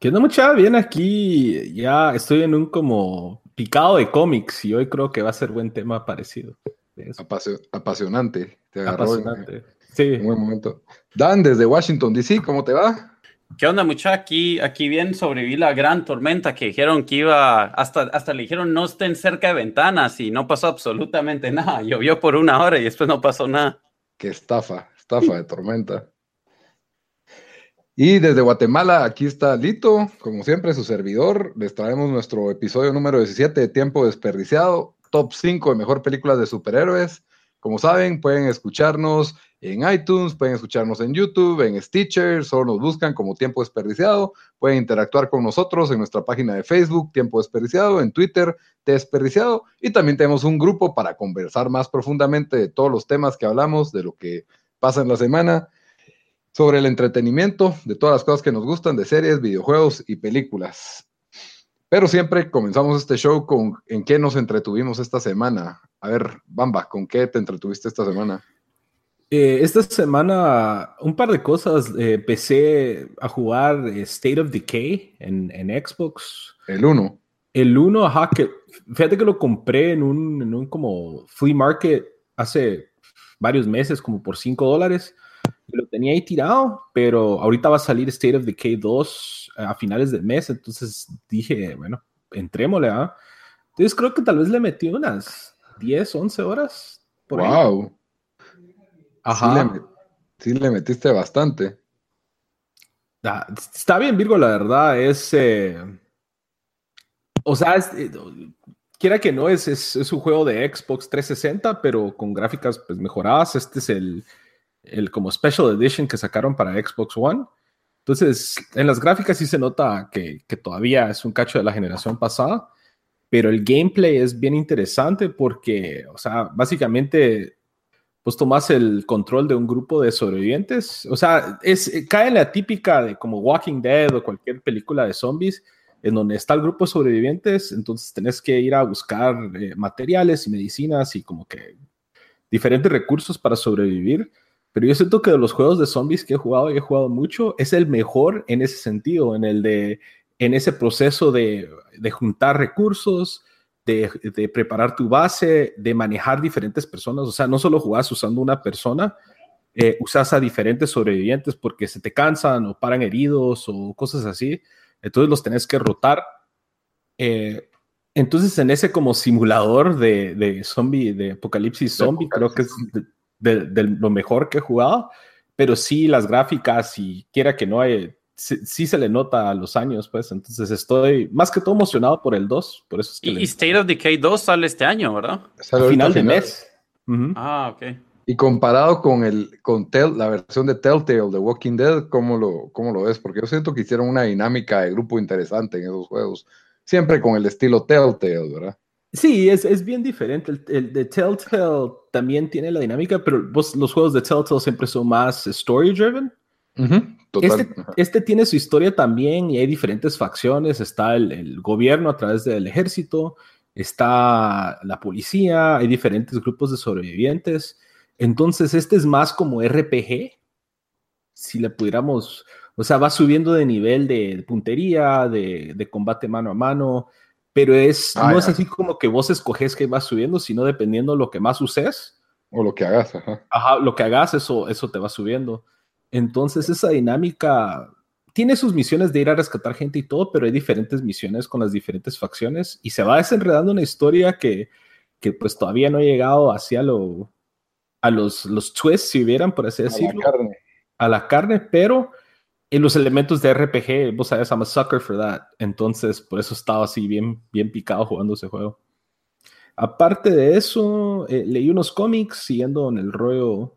¿Qué onda mucha? Bien aquí, ya estoy en un como picado de cómics y hoy creo que va a ser buen tema parecido. Apasio apasionante. Te apasionante. sí. Un buen momento. Dan, desde Washington, D.C., ¿cómo te va? ¿Qué onda, mucha? Aquí, aquí bien sobreviví la gran tormenta que dijeron que iba, hasta, hasta le dijeron no estén cerca de ventanas y no pasó absolutamente nada. Llovió por una hora y después no pasó nada. Qué estafa, estafa de tormenta. Y desde Guatemala, aquí está Lito, como siempre, su servidor. Les traemos nuestro episodio número 17 de Tiempo Desperdiciado, top 5 de mejor películas de superhéroes. Como saben, pueden escucharnos en iTunes, pueden escucharnos en YouTube, en Stitcher, solo nos buscan como Tiempo Desperdiciado. Pueden interactuar con nosotros en nuestra página de Facebook, Tiempo Desperdiciado, en Twitter, Desperdiciado. Y también tenemos un grupo para conversar más profundamente de todos los temas que hablamos, de lo que pasa en la semana sobre el entretenimiento, de todas las cosas que nos gustan, de series, videojuegos y películas. Pero siempre comenzamos este show con en qué nos entretuvimos esta semana. A ver, Bamba, ¿con qué te entretuviste esta semana? Eh, esta semana, un par de cosas. Eh, empecé a jugar State of Decay en, en Xbox. El 1. El 1, ajá, que fíjate que lo compré en un, en un como flea market hace varios meses, como por 5 dólares lo tenía ahí tirado, pero ahorita va a salir State of Decay 2 a finales del mes, entonces dije, bueno, entrémosle, ¿ah? Entonces creo que tal vez le metí unas 10, 11 horas. Por wow. Ajá. Sí le, metiste bastante. Ah, está bien, Virgo, la verdad, es... Eh, o sea, eh, quiera que no, es, es, es, un juego de Xbox 360, pero con gráficas pues, mejoradas. Este es el el como Special Edition que sacaron para Xbox One. Entonces, en las gráficas sí se nota que, que, todavía es un cacho de la generación pasada, pero el gameplay es bien interesante porque, o sea, básicamente, pues tomas el control de un grupo de sobrevivientes. O sea, es, cae en la típica de como Walking Dead o cualquier película de zombies, en donde está el grupo de sobrevivientes, entonces tenés que ir a buscar eh, materiales y medicinas y como que diferentes recursos para sobrevivir. Pero yo siento que de los juegos de zombies que he jugado y he jugado mucho, es el mejor en ese sentido, en el de, en ese proceso de, de juntar recursos, de, de, preparar tu base, de manejar diferentes personas. O sea, no solo jugás usando una persona, eh, usas a diferentes sobrevivientes porque se te cansan o paran heridos o cosas así. Entonces los tenés que rotar. Eh, entonces en ese como simulador de, de zombie, de apocalipsis zombie, creo que es de, lo mejor que he jugado, pero sí las gráficas y quiera que no hay, sí, se le nota a los años, pues, entonces estoy más que todo emocionado por el 2, por eso es que... Y, State of Decay 2 sale este año, ¿verdad? Al final de mes. Ah, ok. Y comparado con el con la versión de Telltale de Walking Dead, ¿cómo lo, ¿cómo lo ves? Porque yo siento que hicieron una dinámica de grupo interesante en esos juegos, siempre con el estilo Telltale, ¿verdad? Sí, es, es, bien diferente. El, de Telltale también tiene la dinámica, pero los juegos de Telltale siempre son más story driven. este, este, tiene su historia también y hay diferentes facciones. Está el, el, gobierno a través del ejército, está la policía, hay diferentes grupos de sobrevivientes. Entonces, este es más como RPG. Si le pudiéramos, o sea, va subiendo de nivel de puntería, de, de combate mano a mano pero es, ah, no es así como que vos escoges que va subiendo, sino dependiendo lo que más uses. O lo que hagas, ajá. Ajá, lo que hagas, eso, eso te va subiendo. Entonces esa dinámica tiene sus misiones de ir a rescatar gente y todo, pero hay diferentes misiones con las diferentes facciones y se va desenredando una historia que, que pues todavía no ha llegado hacia lo, a los, los twists, si hubieran, por así decirlo, A la carne. a la carne, pero en los elementos de RPG, vos sabes, I'm a sucker for that. Entonces, por eso estaba así bien, bien picado jugando ese juego. Aparte de eso, eh, leí unos cómics siguiendo en el rollo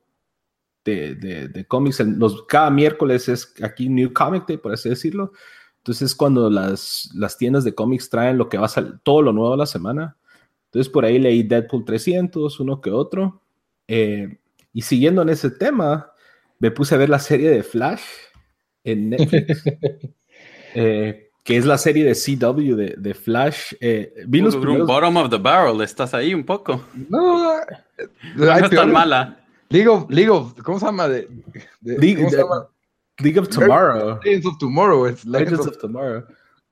de, de, de cómics. Los, cada miércoles es aquí New Comic Day, por así decirlo. Entonces, cuando las, las tiendas de cómics traen lo que va a salir, todo lo nuevo a la semana. Entonces, por ahí leí Deadpool 300, uno que otro. Eh, y siguiendo en ese tema, me puse a ver la serie de Flash en Netflix, eh, que es la serie de CW de, de Flash. Eh, vi los primeros- Bottom of the barrel, estás ahí un poco. No, No es tan mala. League of, League of- ¿cómo se llama? De, de- League- ¿Cómo se llama? League of Tomorrow. Legends of Tomorrow. Es Legends Legends of- of Tomorrow.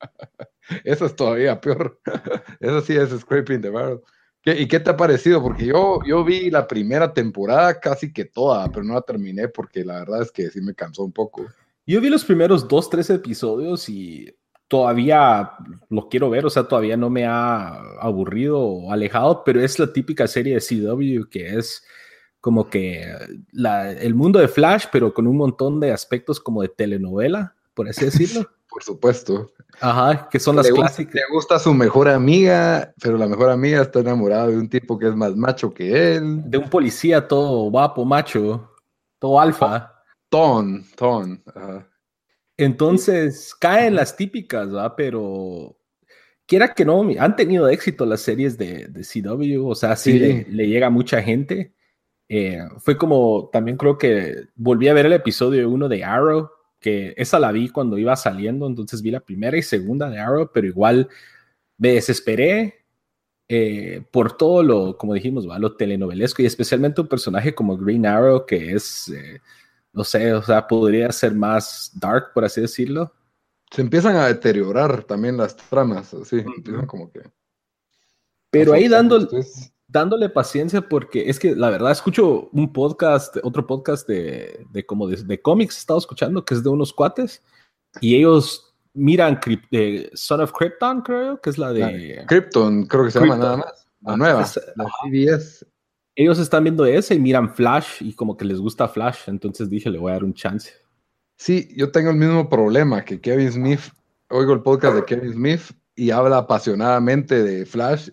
Eso es todavía peor. Eso sí es Scraping the Barrel. ¿Qué- ¿Y qué te ha parecido? Porque yo, yo vi la primera temporada casi que toda, pero no la terminé porque la verdad es que sí me cansó un poco. Yo vi los primeros dos, tres episodios y todavía lo quiero ver, o sea, todavía no me ha aburrido o alejado, pero es la típica serie de CW que es como que la- el mundo de Flash, pero con un montón de aspectos como de telenovela, por así decirlo. Por supuesto. Ajá, que son las le, gusta, clásicas. le gusta su mejor amiga, pero la mejor amiga está enamorada de un tipo que es más macho que él. De un policía todo guapo, macho, todo alfa. Ton, ton. ajá. Entonces caen las típicas, ¿va? Pero quiera que no, han tenido éxito las series de, de CW, o sea, sí, Sí. Le, le llega a mucha gente. Eh, fue como, también creo que volví a ver el episodio uno de Arrow, que esa la vi cuando iba saliendo, entonces vi la primera y segunda de Arrow, pero igual me desesperé eh, por todo lo, como dijimos, ¿va? lo telenovelesco y especialmente un personaje como Green Arrow, que es... eh, no sé, o sea, podría ser más dark, por así decirlo. Se empiezan a deteriorar también las tramas, así, empiezan como que... Pero ahí dándole, dándole paciencia porque es que la verdad escucho un podcast, otro podcast de, de como de, de cómics he estado escuchando que es de unos cuates y ellos miran eh, Son of Krypton, creo, que es la de... Krypton, creo que se llama nada más. La nueva, la CBS. Ellos están viendo ese y miran Flash y como que les gusta Flash, entonces dije, le voy a dar un chance. Sí, yo tengo el mismo problema que Kevin Smith. Oigo el podcast de Kevin Smith y habla apasionadamente de Flash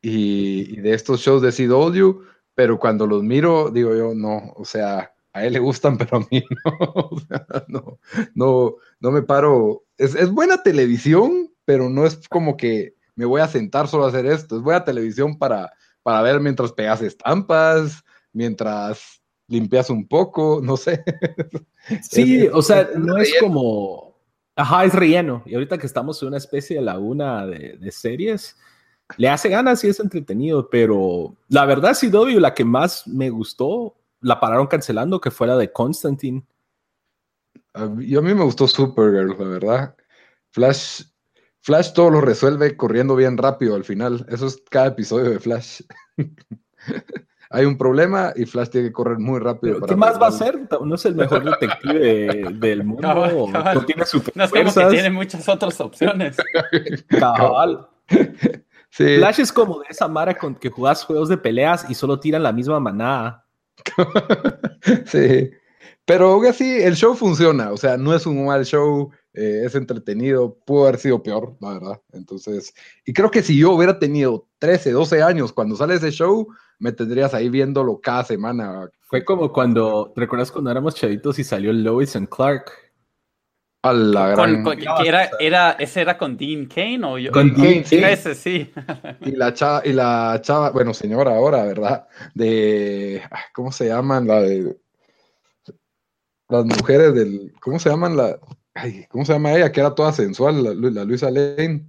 y, de estos shows de CW, pero cuando los miro, digo yo, no, o sea, a él le gustan, pero a mí no. O sea, no, no, no me paro. Es, es buena televisión, pero no es como que me voy a sentar solo a hacer esto. Es buena televisión para, para ver mientras pegas estampas, mientras limpias un poco, no sé. Sí, Es- o sea, es no es como. Ajá, es relleno. Y ahorita que estamos en una especie de laguna de, de series, le hace ganas y es entretenido, pero la verdad, CW, la que más me gustó, la pararon cancelando, que fue la de Constantine. A mí- yo a mí me gustó Supergirl, la verdad. Flash, Flash todo lo resuelve corriendo bien rápido al final. Eso es cada episodio de Flash. Hay un problema y Flash tiene que correr muy rápido. Para ¿Qué más va a ser? ¿No es el mejor detective del mundo? Cabal, ¿O cabal. ¿No tiene super No es como que tiene muchas otras opciones. Cabal. Sí, Flash es como de esa mara con que jugás juegos de peleas y solo tiran la misma manada. sí. Pero aún así, el show funciona. O sea, no es un mal show, eh, es entretenido. Pudo haber sido peor, la verdad. Entonces, y creo que si yo hubiera tenido 13, 12 años cuando sale ese show, me tendrías ahí viéndolo cada semana. Fue como cuando, ¿te recuerdas cuando éramos chavitos y salió Lois and Clark? A la gran. Con- con- que era, era, ¿Ese era con Dean Kane o yo? Con Dean Kane, sí. Ese sí. Y la chava, y la chava, bueno, señora ahora, ¿verdad? De, ah, ¿cómo se llaman? La de, las mujeres del, ¿cómo se llaman? La, ay, ¿cómo se llama ella? Que era toda sensual, la, la Luisa Lane.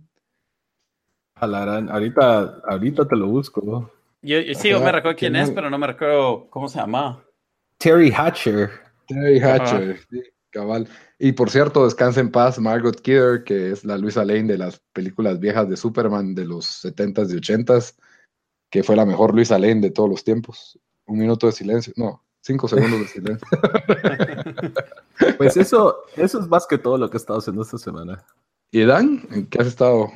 A la gran- ahorita, ahorita te lo busco. Yo, yo sí, yo me recuerdo quién ¿quién es, pero no me recuerdo cómo se llama. Terry Hatcher. Terry Hatcher, sí, cabal. Y por cierto, descansa en paz Margot Kidder, que es la Luisa Lane de las películas viejas de Superman de los 70s y 80s, que fue la mejor Luisa Lane de todos los tiempos. Un minuto de silencio, no, Cinco segundos de silencio. Pues eso, eso es más que todo lo que he estado haciendo esta semana. ¿Y Dan? ¿En qué has estado?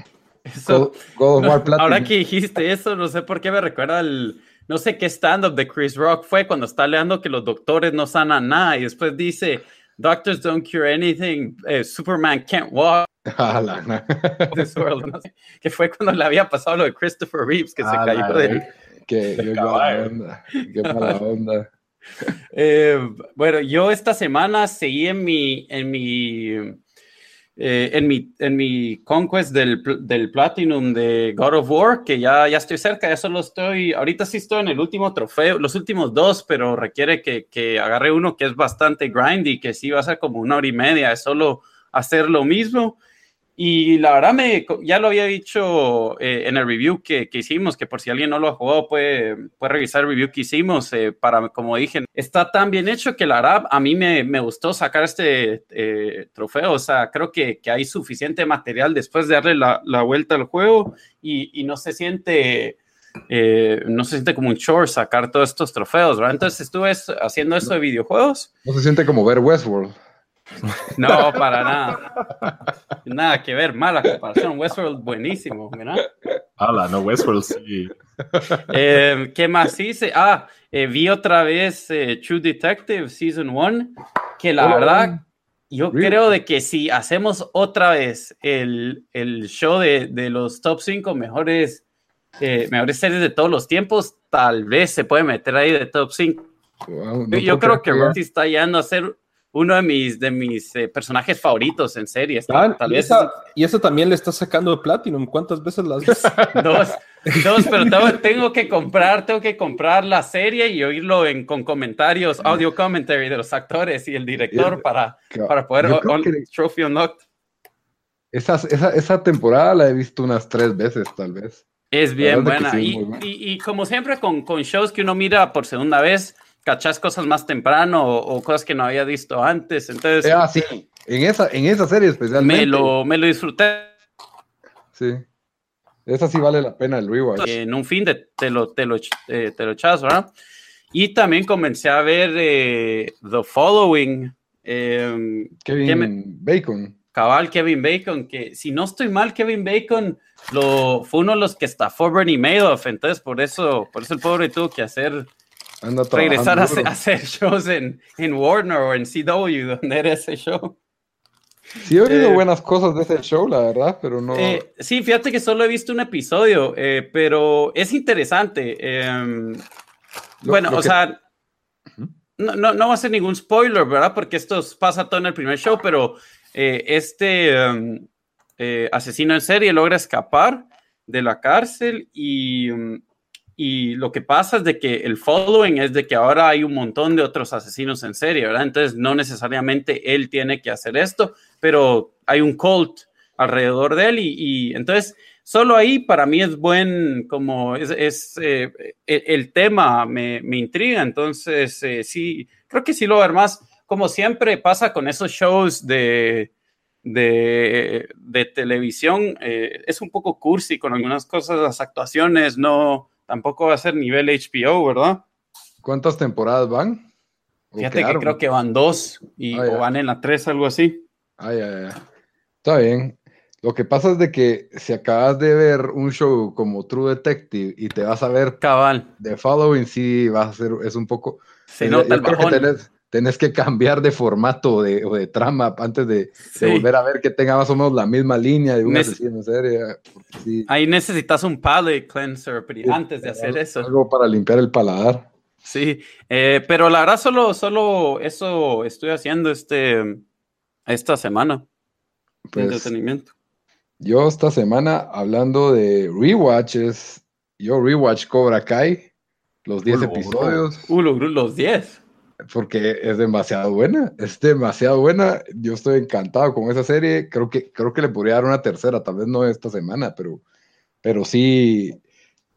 Eso- God, God of War Platinum. ahora que dijiste eso, no sé por qué me recuerda al. No sé qué stand-up de Chris Rock fue cuando está leando que los doctores no sanan nada y después dice: Doctors don't cure anything, eh, Superman can't walk Ah, la- na- this world. No sé, que fue cuando le había pasado lo de Christopher Reeves, que se cayó la de. verga. Qué, qué mala onda. Qué mala onda. Eh, bueno, yo esta semana seguí en mi, en mi, eh, en mi, en mi conquest del, del Platinum de God of War, que ya, ya estoy cerca, ya solo estoy, ahorita sí estoy en el último trofeo, los últimos dos, pero requiere que, que agarre uno que es bastante grindy, que sí va a ser como una hora y media, es solo hacer lo mismo. Y la verdad, me, ya lo había dicho eh, en el review que, que hicimos, que por si alguien no lo ha jugado, puede, puede revisar el review que hicimos. eh, para, como dije, está tan bien hecho que la verdad a mí me, me gustó sacar este eh, trofeo. O sea, creo que, que hay suficiente material después de darle la, la vuelta al juego y, y no se siente. eh, no se siente como un chore sacar todos estos trofeos, ¿verdad? Entonces estuve es- haciendo eso de videojuegos. No se siente como ver Westworld. No, para nada. Nada que ver, mala comparación. Westworld, buenísimo, ¿verdad? Hala, no, Westworld sí. Eh, ¿Qué más hice? Ah, eh, vi otra vez eh, True Detective Season 1, que la Hola, verdad, yo Really? creo de que si hacemos otra vez el, el show de, de los top 5 mejores, eh, mejores series de todos los tiempos, tal vez se puede meter ahí de top 5. Wow, Yo, no yo creo que Rocky está yendo a ser uno de mis, de mis eh, personajes favoritos en series. Ah, Tal y, vez esa, y esa también le está sacando de Platinum. ¿Cuántas veces las ves? Dos, dos, pero tengo, tengo que comprar, tengo que comprar la serie y oírlo en, con comentarios, audio commentary de los actores y el director Yeah. para, para poder Yo on- que trophy unlocked. esas- esa, esa temporada la he visto unas tres veces, tal vez. Es bien buena. sí, y, buena. y- y como siempre con, con shows que uno mira por segunda vez, cachas cosas más temprano o, o cosas que no había visto antes. Entonces ah, sí. En esa, en esa serie especialmente. me, lo, me lo disfruté Sí. Esa sí vale la pena el rewatch. en un fin de te lo, te lo, eh, te lo echas, ¿verdad? Y también comencé a ver eh, The Following. eh, Kevin ¿qué me- Bacon. cabal Kevin Bacon, que si no estoy mal, Kevin Bacon lo, fue uno de los que estafó Bernie Madoff, entonces por eso, por eso el pobre tuvo que hacer, Anda regresar a, a hacer shows en, en Warner o en CW, donde era ese show. Sí, he oído eh, buenas cosas de ese show, la verdad, pero no. Eh, sí, fíjate que solo he visto un episodio, eh, pero es interesante. em, Lo- bueno, lo o que- sea, no, no, no va a ser ningún spoiler, ¿verdad? Porque esto pasa todo en el primer show, pero eh, este eh, asesino en serie logra escapar de la cárcel y, mm, y lo que pasa es de que el following es de que ahora hay un montón de otros asesinos en serie, ¿verdad? Entonces no necesariamente él tiene que hacer esto, pero hay un cult alrededor de él y, y entonces solo ahí para mí es buen, como es, es, eh, el, el tema me, me intriga, entonces eh, sí, creo que sí lo voy a ver más, como siempre pasa con esos shows de, de, de televisión, eh, es un poco cursi con algunas cosas, las actuaciones, no, tampoco va a ser nivel HBO, ¿verdad? ¿Cuántas temporadas van? ¿O Fíjate que creo que van dos y, Ah, ya. o van en la tres, algo así. Ay, ay, ay. Está bien. Lo que pasa es de que si acabas de ver un show como True Detective y te vas a ver Cabal, The Following, sí vas a ser, es un poco. se nota el bajón. tenés, tenés que cambiar de formato o de, o de trama antes de, volver a ver que tenga más o menos la misma línea de un Nes- asesino sí, Ahí necesitas un palate cleanser Sí, antes de hacer algo- eso. Algo para limpiar el paladar. Sí, eh, pero la verdad solo, solo eso estoy haciendo este, esta semana de Pues entretenimiento. yo esta semana hablando de rewatches, yo rewatch Cobra Kai, los 10 Uy, bro. episodios. Uh, los 10. Porque es demasiado buena, es demasiado buena. Yo estoy encantado con esa serie. Creo que, creo que le podría dar una tercera, tal vez no esta semana, pero, pero sí,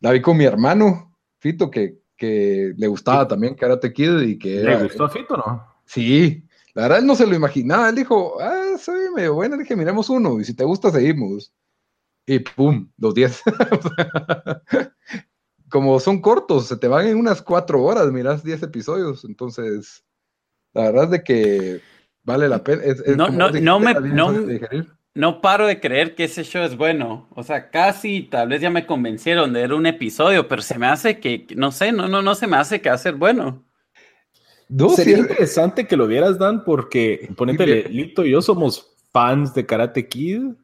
la vi con mi hermano, Fito, que, que le gustaba también Karate Kid y que ¿Le era, gustó a Fito no? sí, la verdad él no se lo imaginaba, él dijo, ah, soy medio buena, le dije, miremos uno, y si te gusta, seguimos. Y pum, los 10. como son cortos, se te van en unas cuatro horas, miras 10 episodios, entonces la verdad es de que vale la pena. no, no, no me... No, no paro de creer que ese show es bueno. O sea, casi tal vez ya me convencieron de ver un episodio, pero se me hace que, no sé, no, no, no se me hace que va a ser bueno. No, Sería interesante que lo vieras, Dan, porque ponete, Lito y yo somos fans de Karate Kid.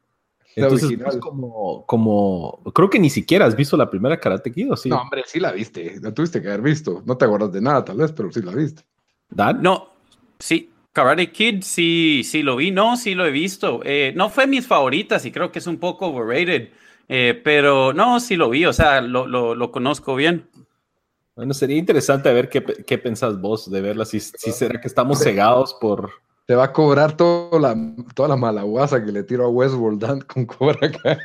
Entonces, es como, como, creo que ni siquiera has visto la primera Karate Kid, ¿o sí? No, hombre, sí la viste, la tuviste que haber visto. No te acuerdas de nada, tal vez, pero sí la viste. ¿Dan? No, sí, Karate Kid sí, sí lo vi, no, sí lo he visto. Eh, no fue mis favoritas y creo que es un poco overrated, eh, pero no, sí lo vi, o sea, lo, lo, lo, conozco bien. Bueno, sería interesante ver qué, qué pensás vos de verla, si, si será que estamos cegados por... Te va a cobrar toda la, toda la malaguasa que le tiro a Westworld con Cobra Kai.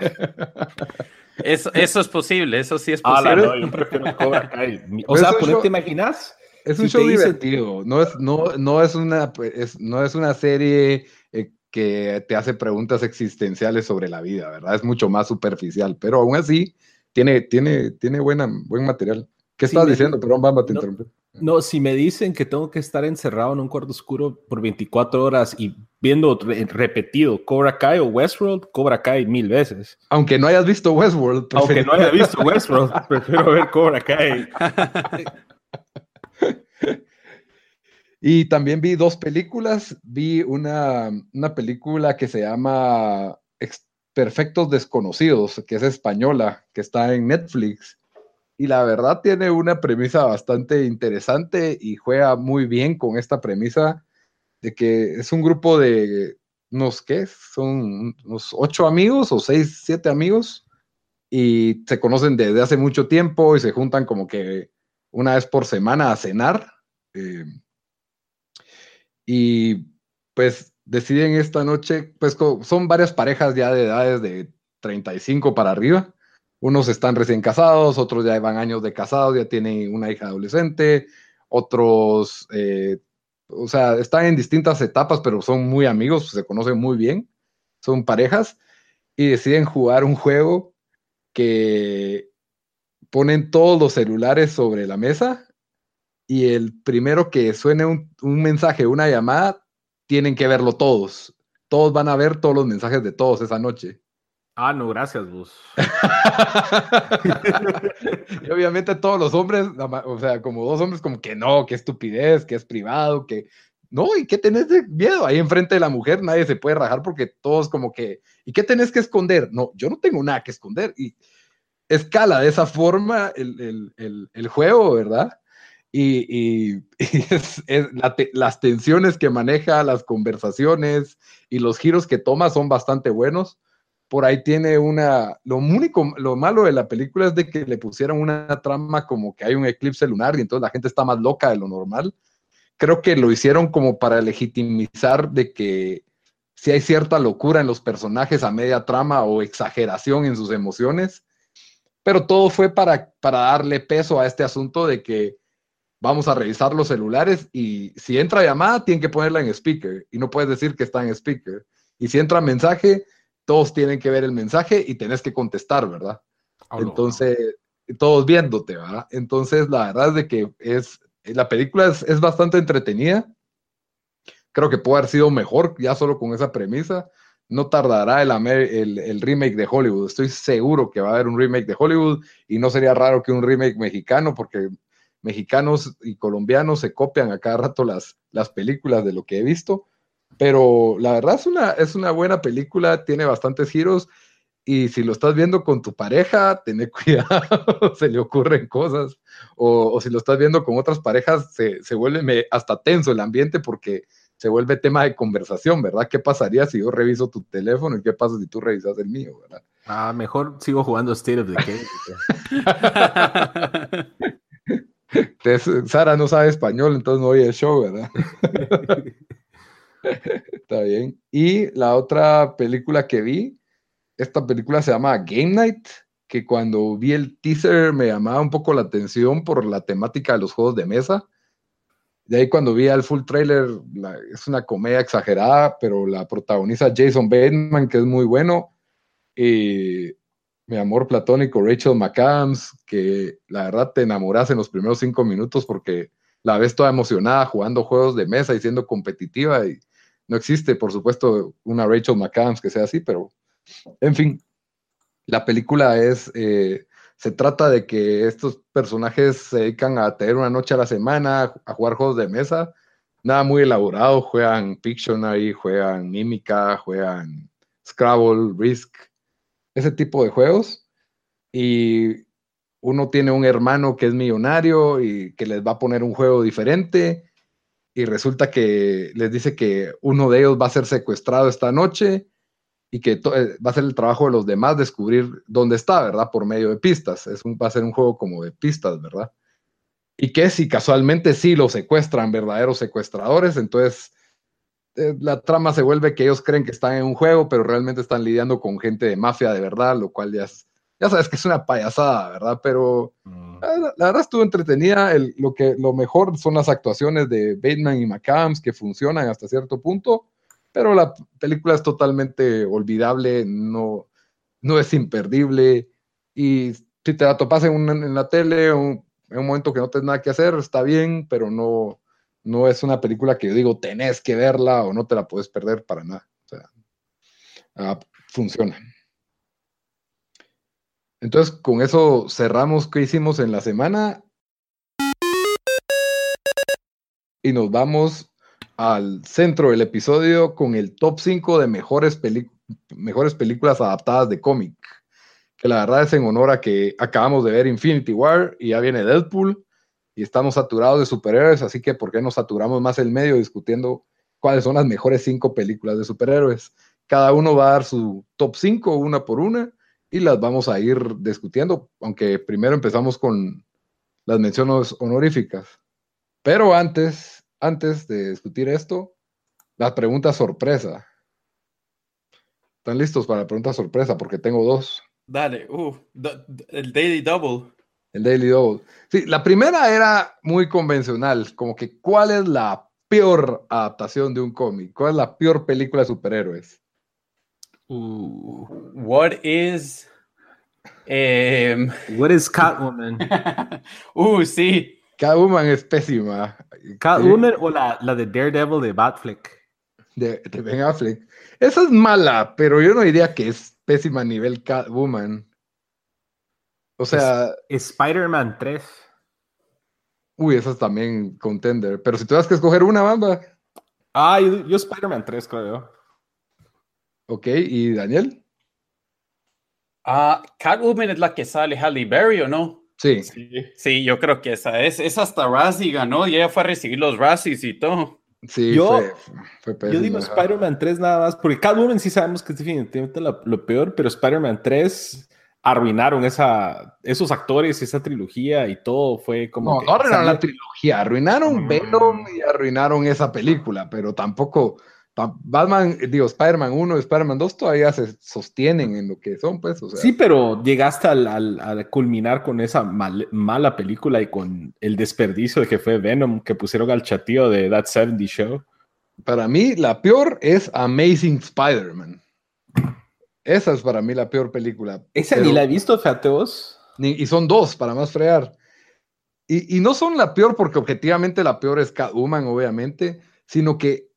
Eso, eso es posible, eso sí es posible. Ah, no, yo prefiero Cobra Kai. O sea, ¿te imaginas? Es un show divertido, no es, no, no, es una, no es una serie eh, que te hace preguntas existenciales sobre la vida, ¿verdad? Es mucho más superficial, pero aún así tiene, tiene, tiene buena, buen material. ¿Qué estás diciendo? Perdón, vamos, te no, No, si me dicen que tengo que estar encerrado en un cuarto oscuro por 24 horas y viendo repetido Cobra Kai o Westworld, Cobra Kai mil veces. Aunque no hayas visto Westworld. Aunque no haya visto Westworld, prefiero ver Cobra Kai. y también vi dos películas. Vi una, una película que se llama Perfectos Desconocidos, que es española, que está en Netflix. Y la verdad tiene una premisa bastante interesante y juega muy bien con esta premisa de que es un grupo de unos, ¿qué? Son unos ocho amigos o seis, siete amigos y se conocen desde hace mucho tiempo y se juntan como que una vez por semana a cenar. Eh, y pues deciden esta noche, pues son varias parejas ya de edades de 35 para arriba. Unos están recién casados, otros ya llevan años de casados, ya tienen una hija adolescente, otros, eh, o sea, están en distintas etapas, pero son muy amigos, se conocen muy bien, son parejas y deciden jugar un juego que ponen todos los celulares sobre la mesa y el primero que suene un, mensaje, una llamada, tienen que verlo todos. Todos van a ver todos los mensajes de todos esa noche. Ah, no, gracias, vos. y obviamente todos los hombres, o sea, como dos hombres, como que no, que estupidez, que es privado, que no, ¿y qué tenés de miedo? Ahí enfrente de la mujer nadie se puede rajar porque todos como que, ¿y qué tenés que esconder? No, yo no tengo nada que esconder. Y escala de esa forma el, juego, ¿verdad? Y, las tensiones que maneja, las conversaciones y los giros que toma son bastante buenos. Por ahí tiene una, lo único, lo malo de la película es de que le pusieron una trama como que hay un eclipse lunar y entonces la gente está más loca de lo normal. Creo que lo hicieron como para legitimizar de que si hay cierta locura en los personajes a media trama o exageración en sus emociones pero todo fue para, para darle peso a este asunto de que vamos a revisar los celulares y si entra llamada, tienen que ponerla en speaker y no puedes decir que está en speaker. Y si entra mensaje, todos tienen que ver el mensaje y tenés que contestar, ¿verdad? Ah, Entonces, todos viéndote, ¿verdad? Entonces, la verdad es de que es, la película es, es bastante entretenida. Creo que puede haber sido mejor ya solo con esa premisa no tardará el, el, remake de Hollywood. Estoy seguro que va a haber un remake de Hollywood y no sería raro que un remake mexicano, porque mexicanos y colombianos se copian a cada rato las, las películas de lo que he visto. Pero la verdad es una, es una buena película, tiene bastantes giros y si lo estás viendo con tu pareja, ten cuidado, se le ocurren cosas. O, o, si lo estás viendo con otras parejas, se, se vuelve hasta tenso el ambiente porque se vuelve tema de conversación, ¿verdad? ¿Qué pasaría si yo reviso tu teléfono y qué pasa si tú revisas el mío, ¿verdad? Ah, mejor sigo jugando State of the Sara no sabe español, entonces no oye el show, ¿verdad? Está bien. Y la otra película que vi, esta película se llama Game Night, que cuando vi el teaser me llamaba un poco la atención por la temática de los juegos de mesa de ahí cuando vi el full trailer, es una comedia exagerada, pero la protagoniza Jason Bateman, que es muy bueno. Y mi amor platónico Rachel McAdams, que la verdad te enamoras en los primeros cinco minutos porque la ves toda emocionada jugando juegos de mesa y siendo competitiva y no existe, por supuesto, una Rachel McAdams que sea así, pero en fin, la película es, eh, se trata de que estos personajes se dedican a tener una noche a la semana, a jugar juegos de mesa, nada muy elaborado, juegan Pictionary, juegan Mímica, juegan Scrabble, Risk, ese tipo de juegos. Y uno tiene un hermano que es millonario y que les va a poner un juego diferente y resulta que les dice que uno de ellos va a ser secuestrado esta noche y que eh, va a ser el trabajo de los demás descubrir dónde está, ¿verdad? Por medio de pistas. Es un, va a ser un juego como de pistas, ¿verdad? Y que si casualmente sí lo secuestran verdaderos secuestradores, entonces eh, la trama se vuelve que ellos creen que están en un juego, pero realmente están lidiando con gente de mafia de verdad, lo cual ya es, ya sabes que es una payasada, ¿verdad? Pero mm. la, verdad estuvo entretenida. lo, que, lo mejor son las actuaciones de Bateman y McCams que funcionan hasta cierto punto, pero la película es totalmente olvidable, no, no es imperdible. Y si te la topas en, en la tele, en un momento que no tienes nada que hacer, está bien, pero no, no es una película que yo digo, tenés que verla o no te la puedes perder para nada. O sea, ah, funciona. Entonces, con eso cerramos qué hicimos en la semana. Y nos vamos al centro del episodio con el top 5 de mejores, películas adaptadas de cómic. Que la verdad es en honor a que acabamos de ver Infinity War y ya viene Deadpool y estamos saturados de superhéroes, así que ¿por qué nos saturamos más el medio discutiendo cuáles son las mejores 5 películas de superhéroes? Cada uno va a dar su top 5 una por una y las vamos a ir discutiendo, aunque primero empezamos con las menciones honoríficas. Pero antes, antes de discutir esto, la pregunta sorpresa. ¿Están listos para la pregunta sorpresa? Porque tengo dos. Dale, uh, el Daily Double. El Daily Double. Sí, la primera era muy convencional, como que ¿cuál es la peor adaptación de un cómic? ¿Cuál es la peor película de superhéroes? Uh, what is. Um, what is Catwoman? uh, sí. Catwoman es pésima. Catwoman o la, la, de Daredevil de Batfleck. De, de Ben Affleck. Esa es mala, pero yo no diría que es pésima a nivel Catwoman. O sea. Spider-Man 3. Uy, esa es también contender. Pero si tuvieras que escoger una banda. Ah, yo, Spider-Man 3, creo. Ok, ¿y Daniel? Ah, Catwoman es la que sale Halle Berry, ¿o no? Sí. sí. yo creo que esa es. Es hasta Razzie ganó y ella fue a recibir los Razzies y todo. Sí, yo, fue, Yo digo Spider-Man 3 nada más, porque Catwoman sí sabemos que es definitivamente lo, peor, pero Spider-Man 3 arruinaron esa, esos actores, esa trilogía y todo fue como. No, no arruinaron la trilogía, arruinaron Venom y arruinaron esa película, pero tampoco Batman, digo, Spider-Man 1 y Spider-Man 2 todavía se sostienen en lo que son, pues. Sí, pero llegaste al, culminar con esa mala película y con el desperdicio de que fue Venom, que pusieron al chatío de That 70 Show. Para mí, la peor es Amazing Spider-Man. Esa es para mí la peor película. Esa ni la he visto, fíjate vos. y son dos, para más fregar. Y, y no son la peor porque objetivamente la peor es Catwoman, obviamente, sino que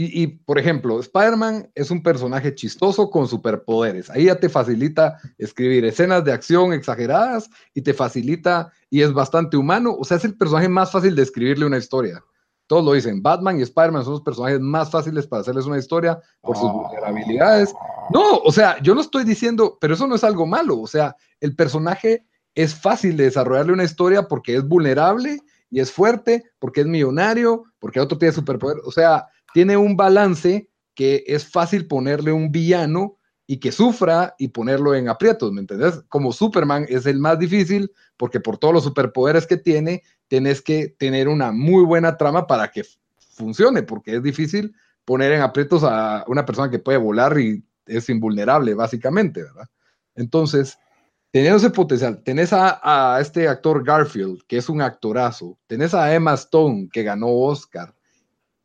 y, por ejemplo, Spider-Man es un personaje chistoso con superpoderes. Ahí ya te facilita escribir escenas de acción exageradas y te facilita y es bastante humano. O sea, es el personaje más fácil de escribirle una historia. Todos lo dicen. Batman y Spider-Man son los personajes más fáciles para hacerles una historia por sus vulnerabilidades. No, o sea, yo no estoy diciendo, pero eso no es algo malo. O sea, el personaje es fácil de desarrollarle una historia porque es vulnerable y es fuerte, porque es millonario, porque otro tiene superpoder. O sea, tiene un balance que es fácil ponerle un villano y que sufra y ponerlo en aprietos, ¿me entendés? Como Superman es el más difícil porque por todos los superpoderes que tiene, tienes que tener una muy buena trama para que funcione, porque es difícil poner en aprietos a una persona que puede volar y es invulnerable, básicamente, ¿verdad? Entonces, teniendo ese potencial, tenés a, a este actor Garfield, que es un actorazo, tenés a Emma Stone, que ganó Oscar,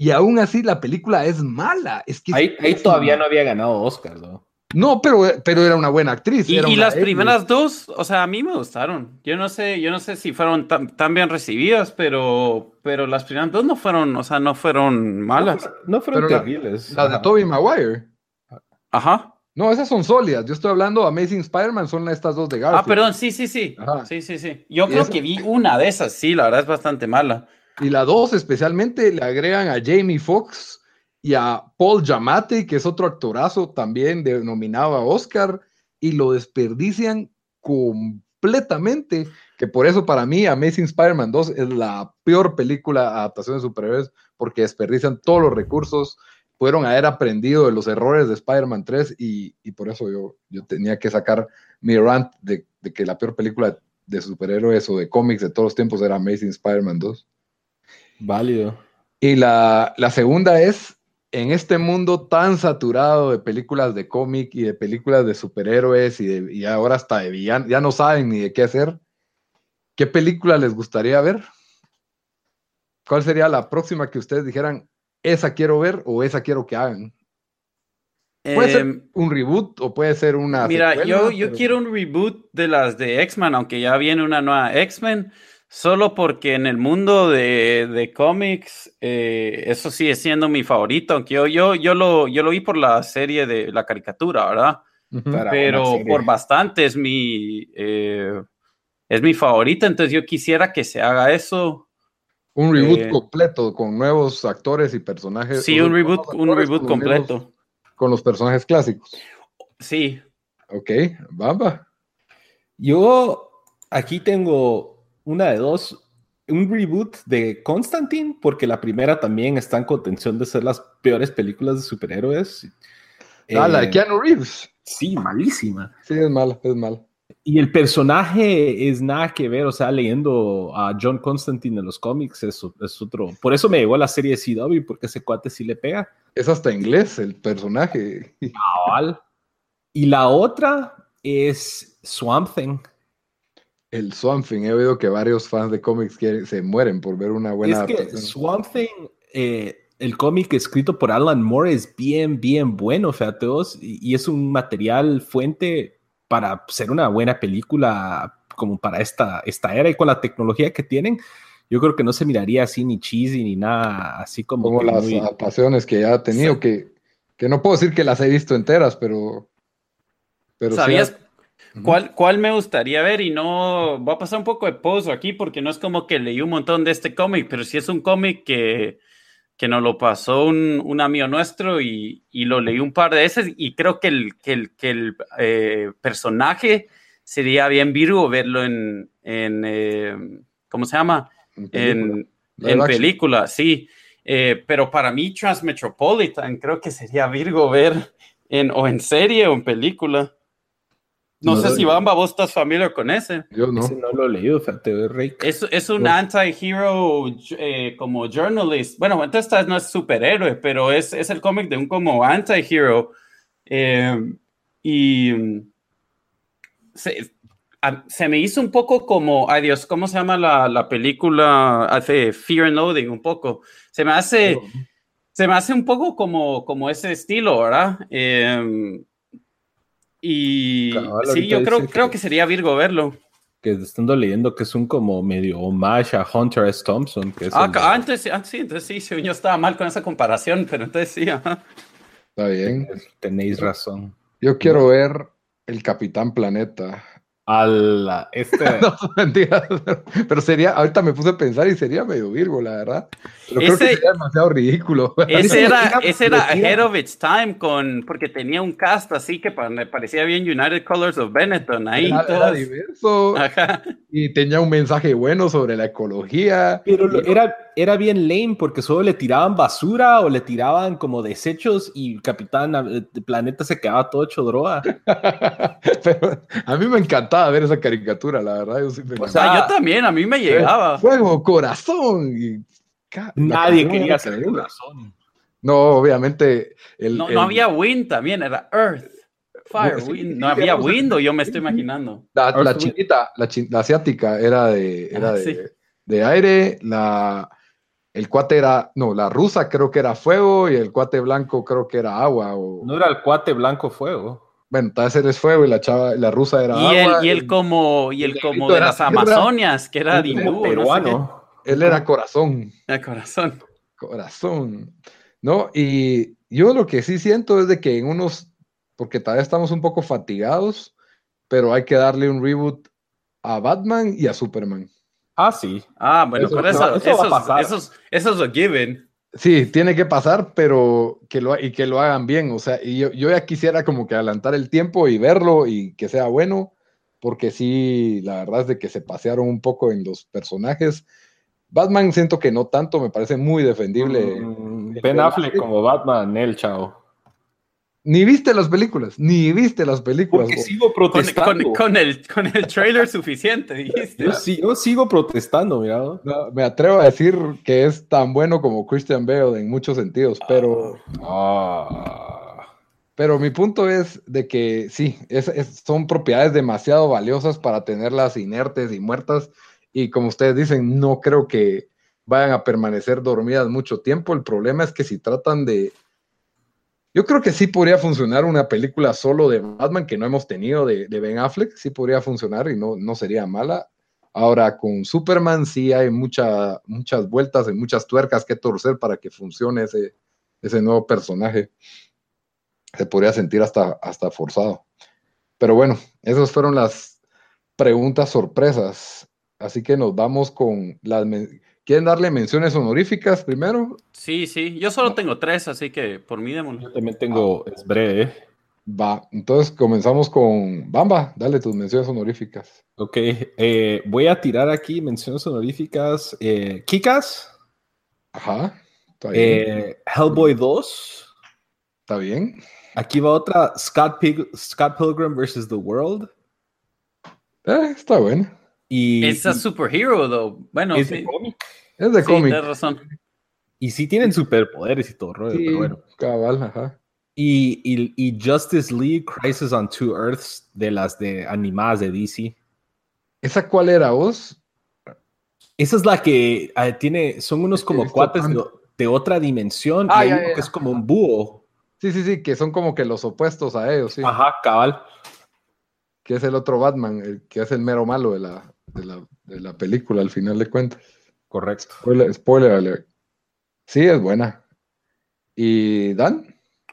y aún así la película es mala. Es que ahí, todavía no había ganado Oscar, ¿no? No, pero, pero era una buena actriz. Y, era y una las primeras dos, o sea, a mí me gustaron. Yo no sé, yo no sé si fueron tan, tan bien recibidas, pero, pero las primeras dos no fueron, o sea, no fueron malas. No fueron Pero la- terribles. Las de. Tobey Maguire. Ajá. No, esas son sólidas. Yo estoy hablando Amazing Spider-Man, son estas dos de Garfield. Ah, perdón, sí, sí, sí. Ajá. Sí, sí, sí. Yo creo esa- que vi una de esas, sí, la verdad es bastante mala. Y la dos especialmente le agregan a Jamie Foxx y a Paul Giamatti, que es otro actorazo también denominado a Oscar, y lo desperdician completamente, que por eso para mí Amazing Spider-Man 2 es la peor película adaptación de superhéroes, porque desperdician todos los recursos, pudieron haber aprendido de los errores de Spider-Man 3 y, y por eso yo, yo tenía que sacar mi rant de, de que la peor película de superhéroes o de cómics de todos los tiempos era Amazing Spider-Man 2. Válido. Y la, la segunda es, en este mundo tan saturado de películas de cómic y de películas de superhéroes y, de- y ahora hasta de villanos, ya no saben ni de qué hacer, ¿qué película les gustaría ver? ¿Cuál sería la próxima que ustedes dijeran, esa quiero ver o esa quiero que hagan? Puede ser Em, un reboot o puede ser una... Mira, secuela, yo, yo pero- quiero un reboot de las de X-Men, aunque ya viene una nueva X-Men, solo porque en el mundo de, de cómics, eh, eso sigue siendo mi favorito, aunque yo, yo, yo, lo, yo lo vi por la serie de la caricatura, ¿verdad? Pero por bastante es mi, eh, es mi favorita, entonces yo quisiera que se haga eso. Un reboot eh, completo con nuevos actores y personajes. Sí, un reboot, un reboot completo. con los personajes clásicos. Sí, Ok, bamba. Yo aquí tengo una de dos. Un reboot de Constantine, porque la primera también está en contención de ser las peores películas de superhéroes. Ah, la de Eh, Keanu Reeves. Sí, malísima. Sí, es mala, es mala. Y el personaje es nada que ver, o sea, leyendo a John Constantine en los cómics es, es otro. Por eso me llegó la serie de CW, porque ese cuate sí le pega. Es hasta inglés el personaje. Cabal. Y la otra es Swamp Thing. El Swamp Thing. He oído que varios fans de cómics quieren- se mueren por ver una buena es que adaptación. Swamp Thing, eh, el cómic escrito por Alan Moore es bien, bien bueno, fíjate vos, y, y es un material fuente para ser una buena película como para esta, esta era y con la tecnología que tienen. Yo creo que no se miraría así ni cheesy ni nada así como, Como las muy- adaptaciones que ya ha tenido, que, que no puedo decir que las he visto enteras, pero. pero sí ¿Sabías cuál, cuál me gustaría ver? Y no, voy a pasar un poco de pozo aquí porque no es como que leí un montón de este cómic, pero sí es un cómic que, que nos lo pasó un, un amigo nuestro y, y lo leí un par de veces y creo que el, que el, que el eh, personaje sería bien Virgo verlo en, en eh, ¿cómo se llama? En película. En, en película, sí. Eh, pero para mí Transmetropolitan creo que sería Virgo ver en, o en serie o en película. No, No, sé si. Bamba, vos estás familiar con ese. Yo no. Ese no lo he leído, fíjate, Rick. Es, es un No. anti-hero eh, como journalist. Bueno, entonces esta no es superhéroe, pero es, es el cómic de un como anti-hero. Eh, y se, a- se me hizo un poco como, ay Dios, ¿cómo se llama la, la película? Hace Fear and Loathing un poco. Se me hace, se me hace un poco como, como ese estilo, ¿verdad? Eh, y sí, yo creo, creo que- que sería Virgo verlo. Que estando leyendo que es un como medio homage a Hunter S. Thompson. Que es Ah, el ca- antes, ah, sí, entonces sí, sí, yo estaba mal con esa comparación, pero entonces sí, ajá. Está bien. Tenéis razón. Yo quiero ver el Capitán Planeta. A la, este, No, mentira. Pero sería, ahorita me puse a pensar y sería medio Virgo, la verdad. Pero creo que Ese- sería demasiado ridículo. Ese era, ese era ahead of its time con, porque tenía un cast así que me parecía bien United Colors of Benetton ahí. Era, era diverso Ajá. y tenía un mensaje bueno sobre la ecología. pero lo- era, era bien lame porque solo le tiraban basura o le tiraban como desechos y Capitán eh, Planeta se quedaba todo hecho droga. Pero a mí me encantaba ver esa caricatura, la verdad. Yo sí me O sea, yo también, a mí me llegaba. Fuego, corazón. y Nadie quería ser terrible. corazón. No, obviamente. El, No, el- no había wind también, era earth, fire, Sí, wind. No había digamos, wind, o yo me estoy imaginando. La, la chinita, la, chin- la asiática era de, era Ah, de, sí. de aire, la, el cuate era, no, la rusa creo que era fuego y el cuate blanco creo que era agua. O, No era el cuate blanco fuego. Bueno, tal vez él es fuego y la chava, la rusa era Y agua. él, y él como, y él el como de era las. Amazonias, que era hindú, no sé peruano. él era corazón. El corazón. Corazón. ¿No? Y yo lo que sí siento es de que en unos, porque todavía estamos un poco fatigados, pero hay que darle un reboot a Batman y a Superman. Ah, sí. Ah, bueno, Eso- pero eso- eso, eso es a given. Sí, tiene que pasar, pero que lo, y que lo hagan bien. O sea, y yo, yo ya quisiera como que adelantar el tiempo y verlo y que sea bueno, porque sí, la verdad es de que se pasearon un poco en los personajes. Batman siento que no tanto, me parece muy defendible. Mm, ben Affleck como Batman, el chao. Ni viste las películas, ni viste las películas. Porque sigo Con, protestando. con- con el, con el trailer suficiente, dijiste. Yo, sí- yo sigo protestando, mira. No, me atrevo a decir que es tan bueno como Christian Bale en muchos sentidos, pero, Ah. pero mi punto es de que sí, es- es- son propiedades demasiado valiosas para tenerlas inertes y muertas y como ustedes dicen, no creo que vayan a permanecer dormidas mucho tiempo. El problema es que si tratan de... Yo creo que sí podría funcionar una película solo de Batman que no hemos tenido de, Ben Affleck, sí podría funcionar y no, no sería mala. Ahora con Superman sí hay mucha, muchas vueltas y muchas tuercas que torcer para que funcione ese, ese nuevo personaje. Se podría sentir hasta, hasta forzado. Pero bueno, esas fueron las preguntas sorpresas. Así que nos vamos con las... ¿Quieren darle menciones honoríficas primero? Sí, sí. Yo solo tengo tres, así que por mí démoslo. Yo también tengo, es breve, ¿eh? Va, entonces comenzamos con Bamba, dale tus menciones honoríficas. Ok, eh, voy a tirar aquí menciones honoríficas. Eh, Kikas, Ajá, está bien. eh, Hellboy 2. Está bien. Aquí va otra, Scott, Pig- Scott Pilgrim vs. The World. Eh, está bueno. Y, Es a superhero, though. Bueno, es sí. de cómic. Es de Sí, cómic. tienes razón. Y sí tienen superpoderes y todo, rollo, Sí, pero bueno. cabal, ajá. Y, y, y Justice League Crisis on Two Earths de las de animadas de DC. ¿Esa cuál era vos? Esa es la que eh, tiene, son unos como cuates de, otra dimensión. Ah, y hay ya, uno ya, que es como un búho. Sí, sí, sí, que son como que los opuestos a ellos, sí. Ajá, cabal. Que es el otro Batman, el que es el mero malo de la, de la, de la película, al final de cuentas. Correcto. Spoiler, spoiler alert. Sí, es buena. ¿Y Dan?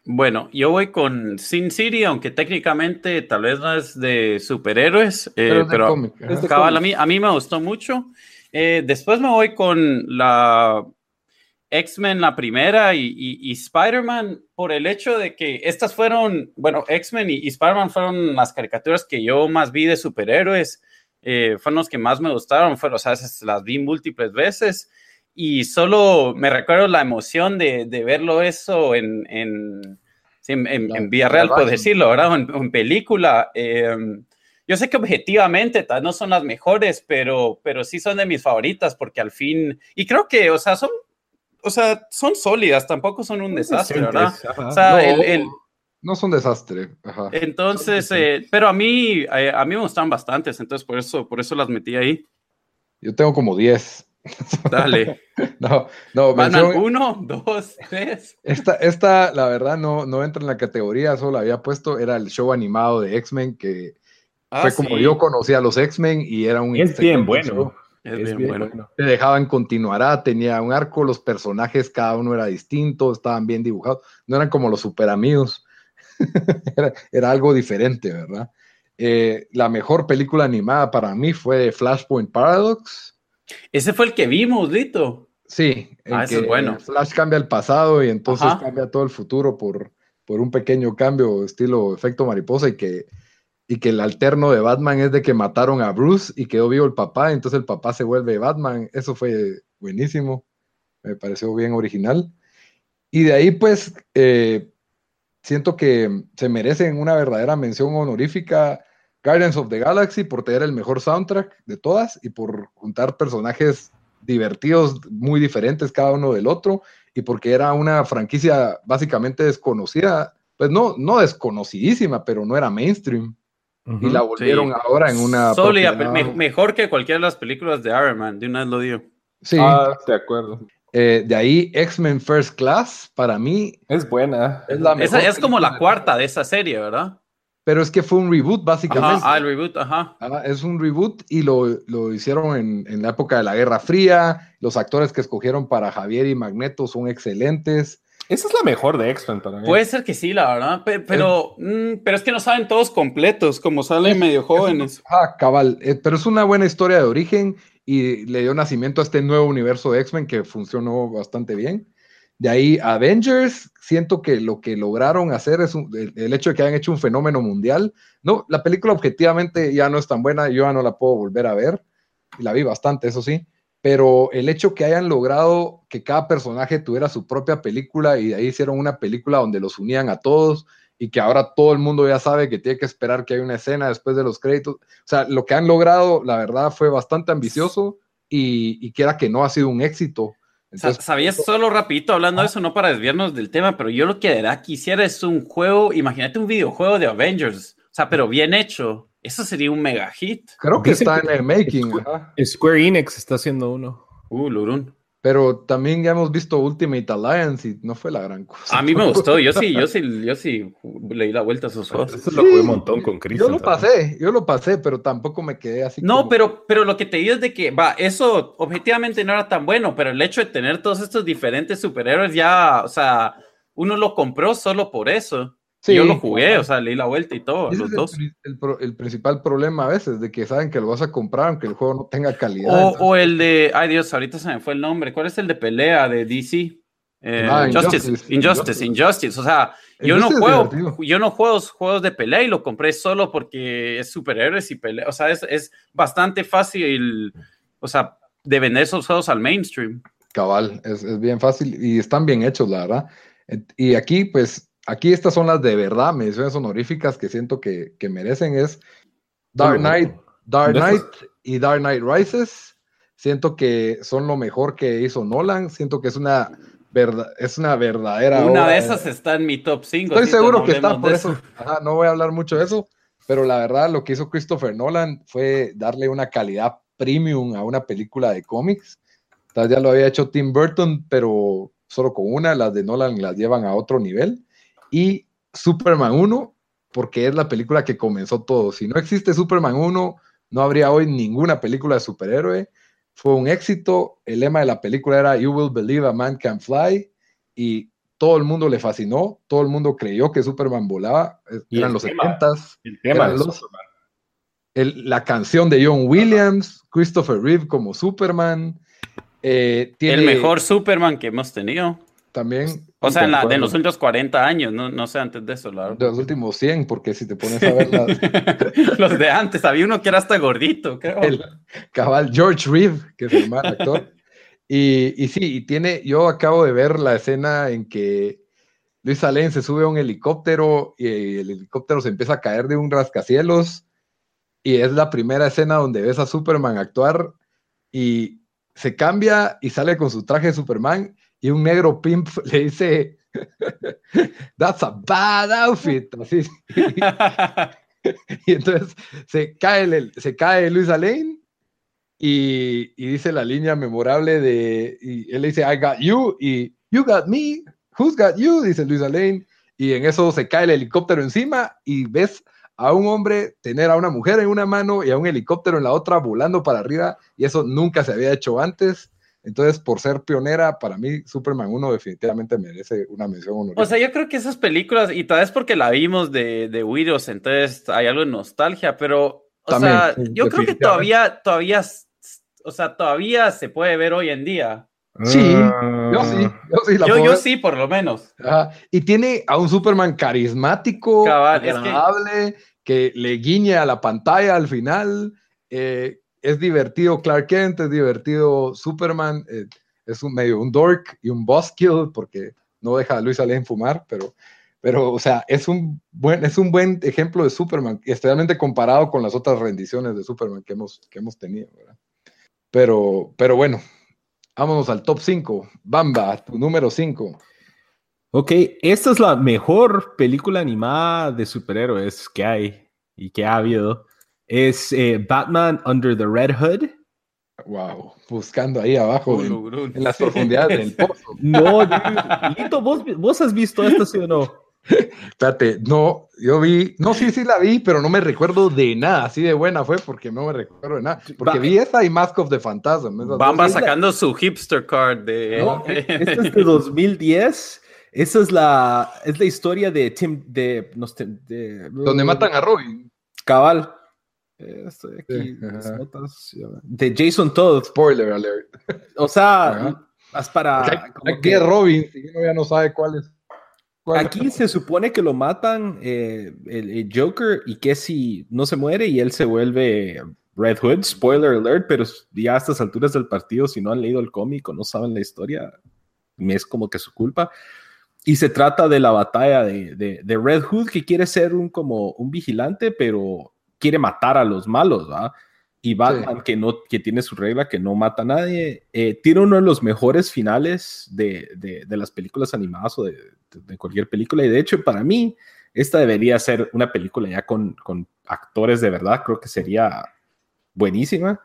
Bueno, yo voy con Sin City, aunque técnicamente tal vez no es de superhéroes, eh, Pero de pero cómic, cabal, a mí, a mí me gustó mucho. Eh, después me voy con la X-Men, la primera, y, y- y Spider-Man, por el hecho de que estas fueron, bueno, X-Men y, y Spider-Man fueron las caricaturas que yo más vi de superhéroes, eh, fueron los que más me gustaron, fueron, o sea, las vi múltiples veces. Y solo me recuerdo la emoción de, de verlo eso en, en, en, en- en vía real, por decirlo, ¿verdad? O en, película. Eh, yo sé que objetivamente tal, no son las mejores, pero, pero sí son de mis favoritas porque al fin, y creo que, o sea, son, o sea, son sólidas, tampoco son un desastre, ¿verdad? O sea, el- el- No son desastre. Ajá. entonces, eh, pero a mí, eh, a mí me gustan bastantes, entonces por eso, por eso las metí ahí. Yo tengo como 10. Dale. No, no, mención- 1, 2, 3. Esta, esta, la verdad, no, no entra en la categoría, solo la había puesto, era el show animado de X-Men, que Ah, fue como yo conocí a los X-Men y era un... Es bien bueno. Es, Es bien, bien bueno. bueno. Te dejaban continuará, tenía un arco, los personajes, cada uno era distinto, estaban bien dibujados, no eran como los super amigos, era, era algo diferente, ¿verdad? Eh, la mejor película animada para mí fue Flashpoint Paradox. Ese fue el que vimos, Lito. Sí, Ah, ese es bueno. Flash cambia el pasado y entonces Ajá. cambia todo el futuro por, por un pequeño cambio estilo efecto mariposa y que, y que el alterno de Batman es de que mataron a Bruce y quedó vivo el papá, entonces el papá se vuelve Batman. Eso fue buenísimo, me pareció bien original. Y de ahí pues eh, siento que se merecen una verdadera mención honorífica Guardians of the Galaxy por tener el mejor soundtrack de todas y por juntar personajes divertidos, muy diferentes cada uno del otro, y porque era una franquicia básicamente desconocida, pues no, no desconocidísima, pero no era mainstream, y la volvieron Sí. ahora en una... Sólida, me- mejor que cualquiera de las películas de Iron Man, de una vez lo digo. Sí, Ah, de acuerdo. Eh, de ahí X-Men First Class, para mí Es buena. es la mejor. Esa es como la cuarta de esa serie, ¿verdad? pero es que fue un reboot básicamente. Ajá, ah, el reboot, ajá. Ah, es un reboot y lo, lo hicieron en, en, la época de la Guerra Fría. Los actores que escogieron para Javier y Magneto son excelentes. Esa es la mejor de X-Men para mí. Puede ser que sí, la verdad, pero, pero, es, mm, pero es que no saben todos completos, como salen medio jóvenes. Ah, cabal, eh, pero es una buena historia de origen y le dio nacimiento a este nuevo universo de X-Men que funcionó bastante bien. De ahí Avengers, siento que lo que lograron hacer es un, el, hecho de que hayan hecho un fenómeno mundial. No, la película objetivamente ya no es tan buena, yo ya no la puedo volver a ver. La vi bastante, eso sí. Pero el hecho que hayan logrado que cada personaje tuviera su propia película y de ahí hicieron una película donde los unían a todos y que ahora todo el mundo ya sabe que tiene que esperar que haya una escena después de los créditos. O sea, lo que han logrado, la verdad, fue bastante ambicioso y, y que era que no ha sido un éxito entonces, ¿Sabías solo rapidito hablando de eso, no para desviarnos del tema, pero yo lo que de verdad quisiera es un juego, imagínate un videojuego de Avengers, o sea, pero bien hecho. Eso sería un mega hit. Creo que está en el making. Square Enix está haciendo uno. Uh, Lurun. Pero también ya hemos visto Ultimate Alliance y no fue la gran cosa. A mí me gustó, yo sí, yo sí, yo sí leí la vuelta a esos juegos. Eso lo jugué un montón con Chris. Yo lo pasé, yo lo pasé, pero tampoco me quedé así. No, como... pero, pero lo que te digo es de que, va, eso objetivamente no era tan bueno, pero el hecho de tener todos estos diferentes superhéroes ya, o sea, uno lo compró solo por eso. Sí, yo lo jugué, o sea, leí la vuelta y todo, los el, dos. El, el, principal problema a veces, de que saben que lo vas a comprar aunque el juego no tenga calidad. O, entonces... o, el de, ay Dios, ahorita se me fue el nombre. ¿Cuál es el de pelea de DC? Eh, ah, Injustice, Injustice, Injustice, Injustice, O sea, yo no juego, yo no juego juegos de pelea y lo compré solo porque es superhéroes y pelea. O sea, es, es bastante fácil, o sea, de vender esos juegos al mainstream. Cabal, es, es bien fácil y están bien hechos, la verdad. Y aquí, pues, Aquí estas son las de verdad, menciones honoríficas que siento que, que merecen es Dark Knight, Dark Knight y Dark Knight Rises. Siento que son lo mejor que hizo Nolan. Siento que es una verdad, es una verdadera. Una de esas está en mi top 5. Estoy seguro que está, por eso. Ajá, no voy a hablar mucho de eso, pero la verdad lo que hizo Christopher Nolan fue darle una calidad premium a una película de cómics. Ya lo había hecho Tim Burton, pero solo con una, las de Nolan las llevan a otro nivel y Superman 1, porque es la película que comenzó todo. Si no existe Superman 1, no habría hoy ninguna película de superhéroe. Fue un éxito. El lema de la película era You will believe a man can fly. Y todo el mundo le fascinó. Todo el mundo creyó que Superman volaba. Eran los 70s. El tema de los, Superman. El, la canción de John Williams, Christopher Reeve como Superman. Eh, tiene, el mejor Superman que hemos tenido. También. O sea, en, la, de los últimos 40 años, no, no sé antes de eso, la De los últimos 100, porque si te pones a ver las... los de antes, había uno que era hasta gordito, creo. El cabal George Reeve, que es el actor. y, y sí, y tiene, yo acabo de ver la escena en que Luis Alén se sube a un helicóptero y el helicóptero se empieza a caer de un rascacielos y es la primera escena donde ves a Superman actuar y se cambia y sale con su traje de Superman y un negro pimp le dice, that's a bad outfit. Así. y entonces se cae, se cae Luis Alain y, y, dice la línea memorable de, y él dice, I got you, y you got me, who's got you, dice Luis Alain, y en eso se cae el helicóptero encima y ves a un hombre tener a una mujer en una mano y a un helicóptero en la otra volando para arriba, y eso nunca se había hecho antes. Entonces, por ser pionera, para mí Superman 1 definitivamente merece una mención honorífica. O sea, yo creo que esas películas, y tal vez porque la vimos de, de Widows, entonces hay algo de nostalgia, pero, o También, sea, sí, yo creo que todavía, todavía, o sea, todavía se puede ver hoy en día. Sí, yo sí, yo sí. La yo, yo sí, por lo menos. Ajá. Y tiene a un Superman carismático, Cabal, agradable, que... que... le guiña a la pantalla al final. Eh, es divertido Clark Kent, es divertido Superman, eh, es un medio un dork y un buzzkill porque no deja a Luis Alén fumar, pero, pero o sea, es un, buen, es un buen ejemplo de Superman, especialmente comparado con las otras rendiciones de Superman que hemos, que hemos tenido. Pero, pero bueno, vámonos al top 5. Bamba, tu número 5. Ok, esta es la mejor película animada de superhéroes que hay y que ha habido es eh, Batman Under the Red Hood. Wow, buscando ahí abajo en, en, las profundidades del pozo. No, Lito, ¿vos, ¿vos, has visto esto, sí o no? Espérate, no, yo vi, no, sí, sí la vi, pero no me recuerdo de nada, así de buena fue porque no me recuerdo de nada. Porque Va- vi esa y Mask of the Phantasm. va sacando su hipster card de. No, esta es de 2010. Esa es la, es la historia de Tim, de, no de- Donde matan a Robin. Cabal. Eh, estoy aquí, Sí, las ajá. notas, de Jason Todd. Spoiler alert. O sea, Ajá. es para... Aquí- como aquí que- es Robin, si uno ya no sabe cuál es. cuál es. Aquí se supone que lo matan eh, el, el Joker y que si no se muere y él se vuelve Red Hood, spoiler alert, pero ya a estas alturas del partido, si no han leído el cómic o no saben la historia, me es como que su culpa. Y se trata de la batalla de, de- de Red Hood que quiere ser un como un vigilante, pero quiere matar a los malos, ¿va? Y Batman, que, no, que tiene su regla, que no mata a nadie, eh, tiene uno de los mejores finales de, de- de las películas animadas o de, de- de cualquier película. Y de hecho, para mí, esta debería ser una película ya con, con actores de verdad. Creo que sería buenísima.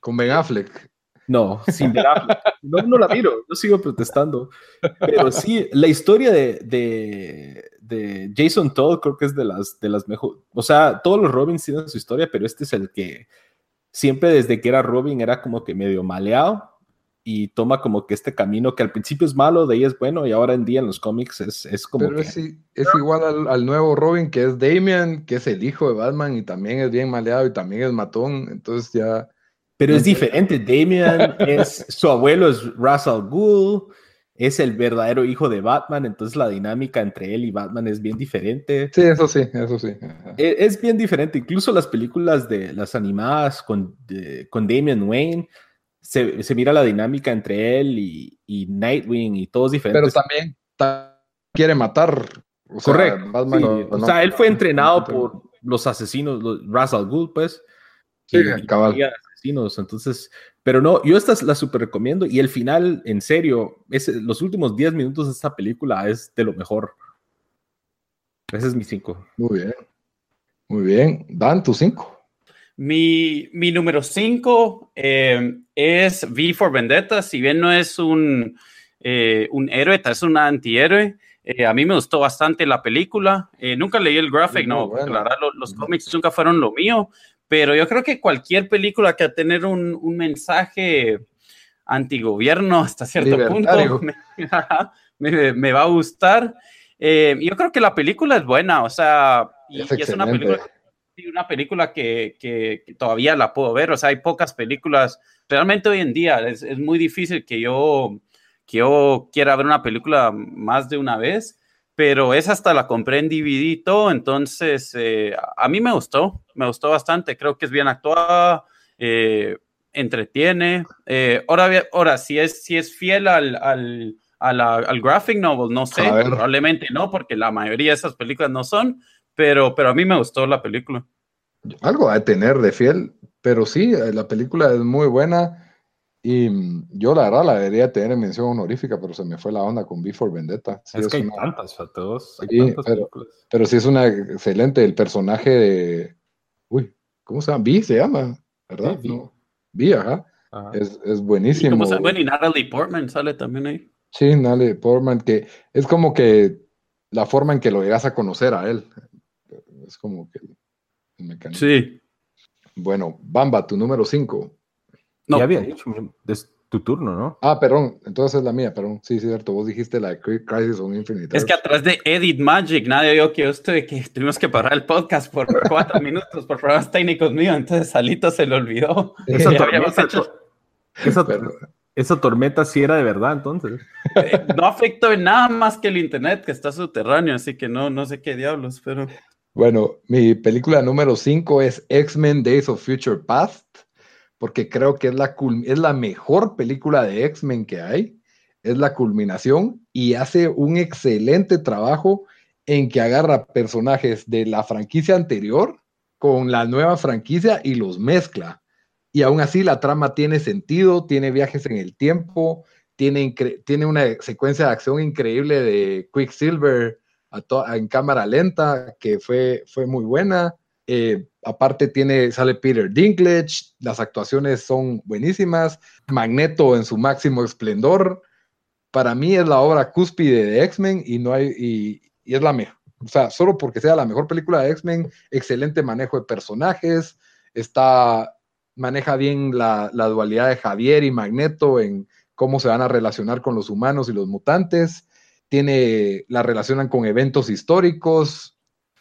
Con Ben Affleck. No, sin Affleck. No, no la miro, yo sigo protestando. Pero sí, la historia de, de, de Jason Todd creo que es de las, de las mejores. O sea, todos los Robins tienen su historia, pero este es el que siempre desde que era Robin era como que medio maleado y toma como que este camino que al principio es malo, de ahí es bueno y ahora en día en los cómics es, es como Pero que... es igual al, al nuevo Robin, que es Damian, que es el hijo de Batman y también es bien maleado y también es matón. Entonces ya. Pero es diferente. Damian es su abuelo es Ra's al Ghul, es el verdadero hijo de Batman, entonces la dinámica entre él y Batman es bien diferente. Sí, eso sí, eso sí. E- Es bien diferente. Incluso las películas de las animadas con, de- con Damian Wayne se, se mira la dinámica entre él y, y Nightwing y todos Pero diferentes. también ta- quiere matar. O sea, Correcto. Batman sí. no- o no- sea, él fue entrenado no- por los asesinos, los Ra's al Ghul, pues. Sí, y- cabal. Asesinos, entonces, pero no, yo esta la super recomiendo y el final, en serio, es, los últimos 10 minutos de esta película es de lo mejor. Ese es mi 5. Muy bien. Muy bien. Dan tus cinco. Mi, mi número 5 es V for Vendetta. Si bien no es un, eh, un héroe, es un antihéroe. eh, a mí me gustó bastante la película. Eh, nunca leí el graphic, Muy no, buena. la verdad lo- los cómics nunca fueron lo mío. Pero yo creo que cualquier película que tener un, un mensaje antigobierno hasta cierto punto me, me- me va a gustar. Eh, yo creo que la película es buena, o sea, y, Es y es una película una película que, que- que todavía la puedo ver. O sea, hay pocas películas. Realmente hoy en día es, es muy difícil que yo, que yo quiera ver una película más de una vez, pero esa hasta la compré en DVD y todo. Entonces, eh, a mí me gustó, me gustó bastante. Creo que es bien actuada, eh, entretiene. Eh, ahora, ahora, si es, si es fiel al, al, a la- al graphic novel, no sé, probablemente no, porque la mayoría de esas películas no son, pero, pero a mí me gustó la película. Algo a tener de fiel, pero sí, eh, la película es muy buena. Y mm, yo la verdad la debería tener en mención honorífica, pero se me fue la onda con B for Vendetta. Sí, es, es que hay una- tantas, Fatos. Hay Sí, tantas pero- películas. pero sí es una excelente. El personaje de. Uy, ¿cómo se llama? B se llama, ¿verdad? Sí, Vi. No. B, ajá. Ajá. Es, es Y buenísimo. como se- bueno, y Natalie Portman sale también ahí. Sí, Natalie Portman, que es como que la forma en que lo llegas a conocer a él. Es como que el mecanismo. Sí. Bueno, Bamba, tu número 5. No, Ya había dicho, es tu turno, ¿no? Ah, perdón, entonces es la mía, perdón. Sí, sí, cierto. Vos dijiste la de Cri- Crisis on Infinite. Es que atrás de Edit Magic, nadie vio que yo estuve, que tuvimos que parar el podcast por cuatro minutos por problemas técnicos míos, entonces Salito se le olvidó. Esa tormenta, habíamos hecho- esa tormenta sí era de verdad, entonces. eh, no afectó en nada más que el internet que está subterráneo, así que no, no sé qué diablos, pero Bueno, mi película número 5 es X-Men Days of Future Past, porque creo que es la, es la mejor película de X-Men que hay, es la culminación y hace un excelente trabajo en que agarra personajes de la franquicia anterior con la nueva franquicia y los mezcla. Y aún así la trama tiene sentido, tiene viajes en el tiempo, tiene, tiene una secuencia de acción increíble de Quicksilver en cámara lenta, que fue, fue muy buena. Eh, aparte tiene, sale Peter Dinklage, las actuaciones son buenísimas, Magneto en su máximo esplendor. Para mí es la obra cúspide de X-Men y, no hay, y, es la, me- o sea, solo porque sea la mejor película de X-Men, excelente manejo de personajes, está, maneja bien la, la, dualidad de Javier y Magneto en cómo se van a relacionar con los humanos y los mutantes, tiene, la relacionan con eventos históricos,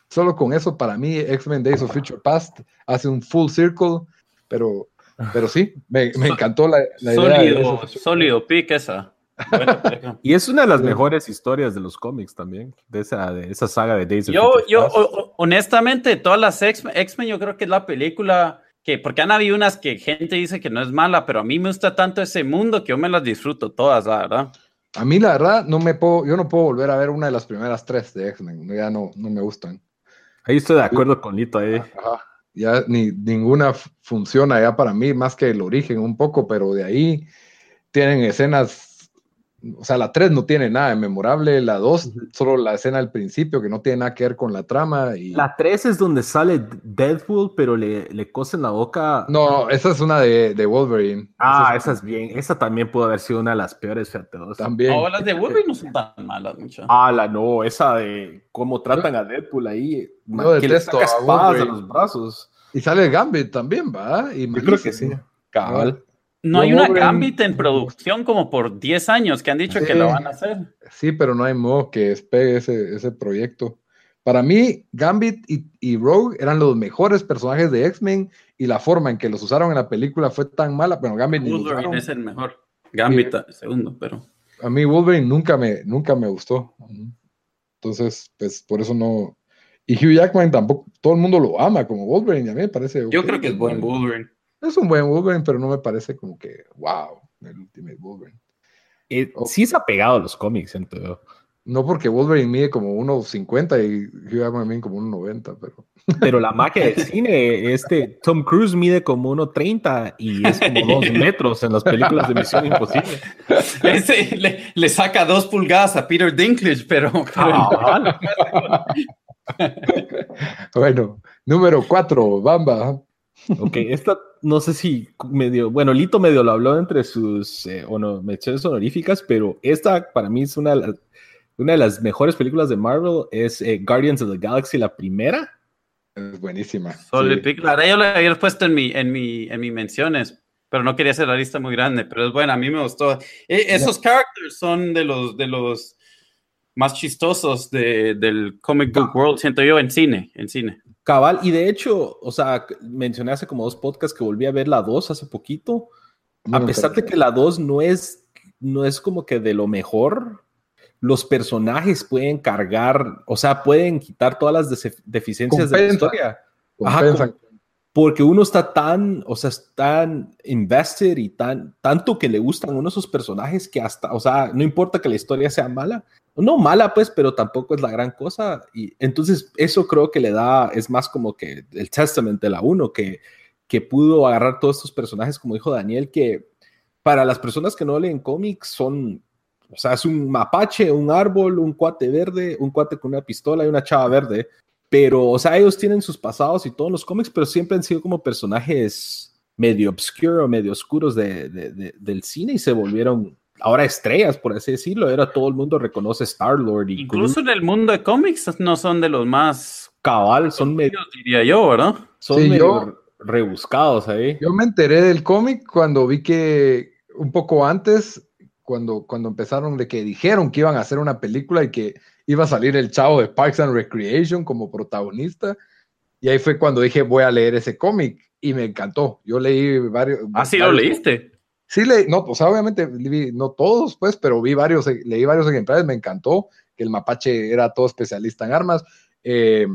solo con eso para mí X-Men Days of Future Past hace un full circle, pero, pero sí, me, me encantó la, la sólido, idea. Sólido pick esa. y es una de las mejores historias de los cómics también, de esa, de esa saga de Days of Yo, Future yo Past. honestamente, todas las X-Men, yo creo que es la película que, porque han habido unas que gente dice que no es mala, pero a mí me gusta tanto ese mundo que yo me las disfruto todas, la verdad. A mí la verdad no me puedo, yo no puedo volver a ver una de las primeras tres de X-Men, ya no, no me gustan. Ahí estoy de acuerdo con Lito. eh. Ajá. Ya ni, ninguna funciona ya para mí, más que el origen un poco, pero de ahí tienen escenas, o sea, la 3 no tiene nada de memorable, la 2 solo la escena al principio que no tiene nada que ver con la trama y... La 3 es donde sale Deadpool, pero le, le cosen la boca. No, no, esa es una de, de Wolverine. Ah, Esa esa es bien. Esa también pudo haber sido una de las peores, fíjate también. No, las de Wolverine no son tan malas, mucho. Ah, la no, esa de cómo tratan a Deadpool ahí. man, yo que le saca espadas a los brazos. Y sale Gambit también, ¿va? Y Yo creo que sí. Cabal. No hay una Gambit en producción como por 10 años que han dicho que lo van a hacer. Sí, pero no hay modo que despegue ese, ese proyecto. Para mí, Gambit y, y Rogue eran los mejores personajes de X-Men y la forma en que los usaron en la película fue tan mala. Bueno, Gambit ni. Wolverine es el mejor. Gambit, segundo, pero. A mí Wolverine nunca me, nunca me gustó. Entonces, pues por eso no. Y Hugh Jackman tampoco, todo el mundo lo ama como Wolverine, y a mí me parece. Yo creo que es buen Wolverine. Es un buen Wolverine, pero no me parece como que, wow, el Ultimate Wolverine. Eh, sí es apegado a los cómics, siento yo. No porque Wolverine mide como 1.50 y Hugh Jackman mide como 1.90, pero. Pero la magia del cine, este Tom Cruise mide como 1.30 y es como 2 metros en las películas de Misión Imposible. Ese le, le saca dos pulgadas a Peter Dinklage, pero. pero- Cabal. Bueno, número 4, Bamba. Ok, esta no sé si medio, bueno, Lito medio lo habló entre sus eh, ono- menciones honoríficas, pero esta para mí es una de las, una de las mejores películas de Marvel, es eh, Guardians of the Galaxy, la primera. Es buenísima. Solid sí. pick. La verdad, yo lo había puesto en mi, en mi, en mis menciones, pero no quería hacer la lista muy grande, pero es buena, a mí me gustó. E- esos characters son de los, de los más chistosos de- del comic book world, siento yo, en cine, en cine. Cabal, y de hecho, o sea, mencioné hace como dos podcasts que volví a ver la 2 hace poquito, a pesar de que la 2 no es, no es como que de lo mejor, los personajes pueden cargar, o sea, pueden quitar todas las deficiencias de la historia. Ajá, compensan. Porque uno está tan, o sea, tan invested y tan, tanto que le gustan uno de esos personajes que hasta, o sea, no importa que la historia sea mala, no mala pues, pero tampoco es la gran cosa. Y entonces eso creo que le da, es más como que el testament de la uno, que, que pudo agarrar todos estos personajes, como dijo Daniel, que para las personas que no leen cómics son, o sea, es un mapache, un árbol, un cuate verde, un cuate con una pistola y una chava verde. Pero, o sea, ellos tienen sus pasados y todos los cómics, pero siempre han sido como personajes medio obscuro, medio oscuros de, de- de- del cine y se volvieron ahora estrellas, por así decirlo. Ahora todo el mundo reconoce Star-Lord y Incluso Groot. en el mundo de cómics no son de los más Cabal, son, medio, diría yo, ¿verdad? son Sí, medio yo- rebuscados ahí. Yo me enteré del cómic cuando vi que un poco antes, cuando, cuando empezaron de que dijeron que iban a hacer una película y que iba a salir el chavo de Parks and Recreation como protagonista. Y ahí fue cuando dije, voy a leer ese cómic y me encantó. Yo leí varios. Ah, sí lo leíste. Sí, leí, no, o sea, obviamente vi- no todos, pues, pero vi varios, leí varios ejemplares, me encantó que el mapache era todo especialista en armas. Eh,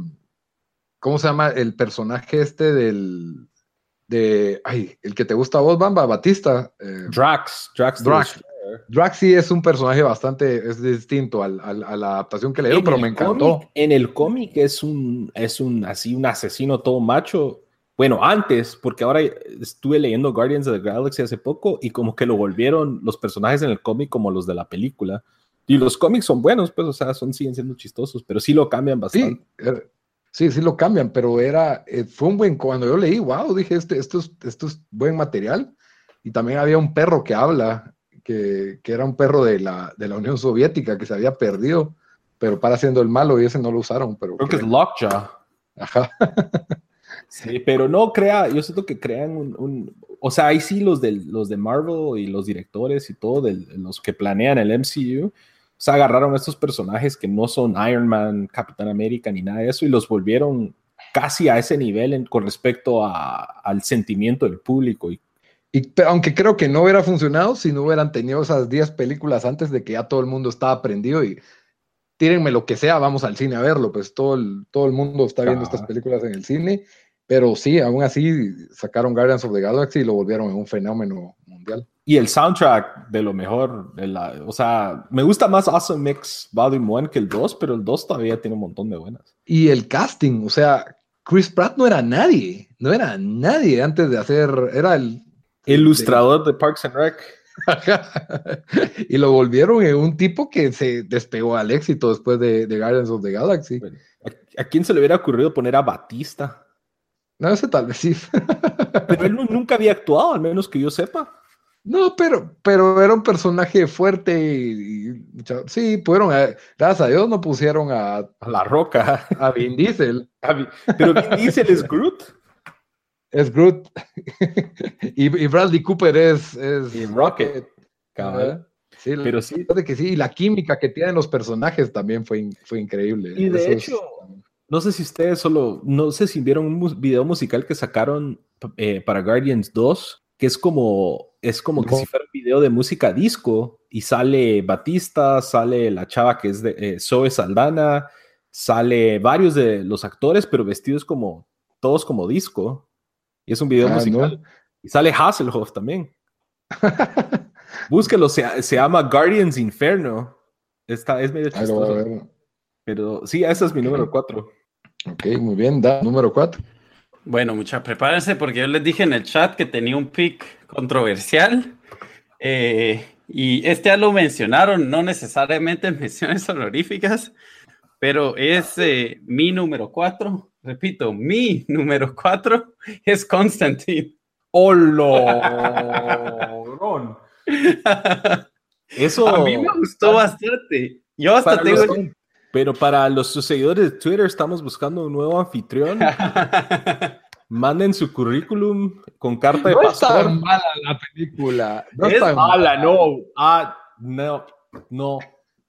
¿Cómo se llama el personaje este del, de, ay, el que te gusta a vos, Bamba, Batista? eh, Drax, Drax. Drax. Drax sí es un personaje bastante, es distinto al- al- a la adaptación que le dieron, pero me encantó. cómic- en el cómic es un, es un, así, un asesino todo macho. Bueno, antes, porque ahora estuve leyendo Guardians of the Galaxy hace poco y como que lo volvieron los personajes en el cómic como los de la película. Y los cómics son buenos, pues, o sea, son, siguen siendo chistosos, pero sí lo cambian bastante. Sí, era- sí, sí lo cambian, pero era, eh, fue un buen, cuando yo leí, wow, dije, este, esto, es, esto es buen material. Y también había un perro que habla, que, que era un perro de la, de la Unión Soviética que se había perdido, pero para siendo el malo y ese no lo usaron. Pero Creo que es Lockjaw. Ajá. Sí, pero no crea, yo siento que crean un, un- o sea, ahí sí los, del, los de Marvel y los directores y todo, del- los que planean el MCU, o sea, agarraron a estos personajes que no son Iron Man, Capitán América ni nada de eso y los volvieron casi a ese nivel en- con respecto a- al sentimiento del público. Y, Y, aunque creo que no hubiera funcionado si no hubieran tenido esas 10 películas antes de que ya todo el mundo estaba prendido y tírenme lo que sea, vamos al cine a verlo, pues todo el, todo el mundo está viendo Ah. estas películas en el cine, pero sí, aún así sacaron Guardians of the Galaxy y lo volvieron en un fenómeno mundial. y el soundtrack de lo mejor, de la, o sea, me gusta más Awesome Mix Volume 1 que el 2, pero el 2 todavía tiene un montón de buenas. Y el casting, o sea, Chris Pratt no era nadie, no era nadie antes de hacer, era el... Ilustrador de Parks and Rec. y lo volvieron en un tipo que se despegó al éxito después de, de Guardians of the Galaxy. ¿A, a quién se le hubiera ocurrido poner a Batista? No, ese tal vez sí. Pero él nu- nunca había actuado, al menos que yo sepa. No, pero, pero era un personaje fuerte y, y sí, pudieron, eh, gracias a Dios no pusieron a, A la roca. a Vin Diesel, Pero Vin Diesel es Groot. Es Groot, y, y Bradley Cooper es, es Y Rocket. la- Pero sí, de que sí, y la química que tienen los personajes también fue, in- fue increíble. Y de Eso es- hecho, no sé si ustedes solo, no sé si vieron un mus- video musical que sacaron eh, para Guardians 2, que es como, es como que si fuera un video de música disco y sale Batista, sale la chava que es de eh, Zoe Saldana, sale varios de los actores, pero vestidos como, todos como disco. Y es un video Ah, musical. ¿no? Y sale Hasselhoff también. Búsquelo, se, se llama Guardians Inferno. Está, es medio chistoso. ver. Pero sí, ese es mi número 4. Ok, muy bien, da, número 4. Bueno, muchachos, prepárense porque yo les dije en el chat que tenía un pick controversial. eh, y este ya lo mencionaron, no necesariamente en menciones honoríficas, pero es eh, mi número 4. Repito, mi número 4 es Constantine. ¡Holo! Eso. A mí me gustó bastante. Yo hasta para tengo. los- pero para los seguidores de Twitter, estamos buscando un nuevo anfitrión. Manden su currículum con carta de No es pastor. tan mala la película. No es, tan Mala, no. Ah, no. No.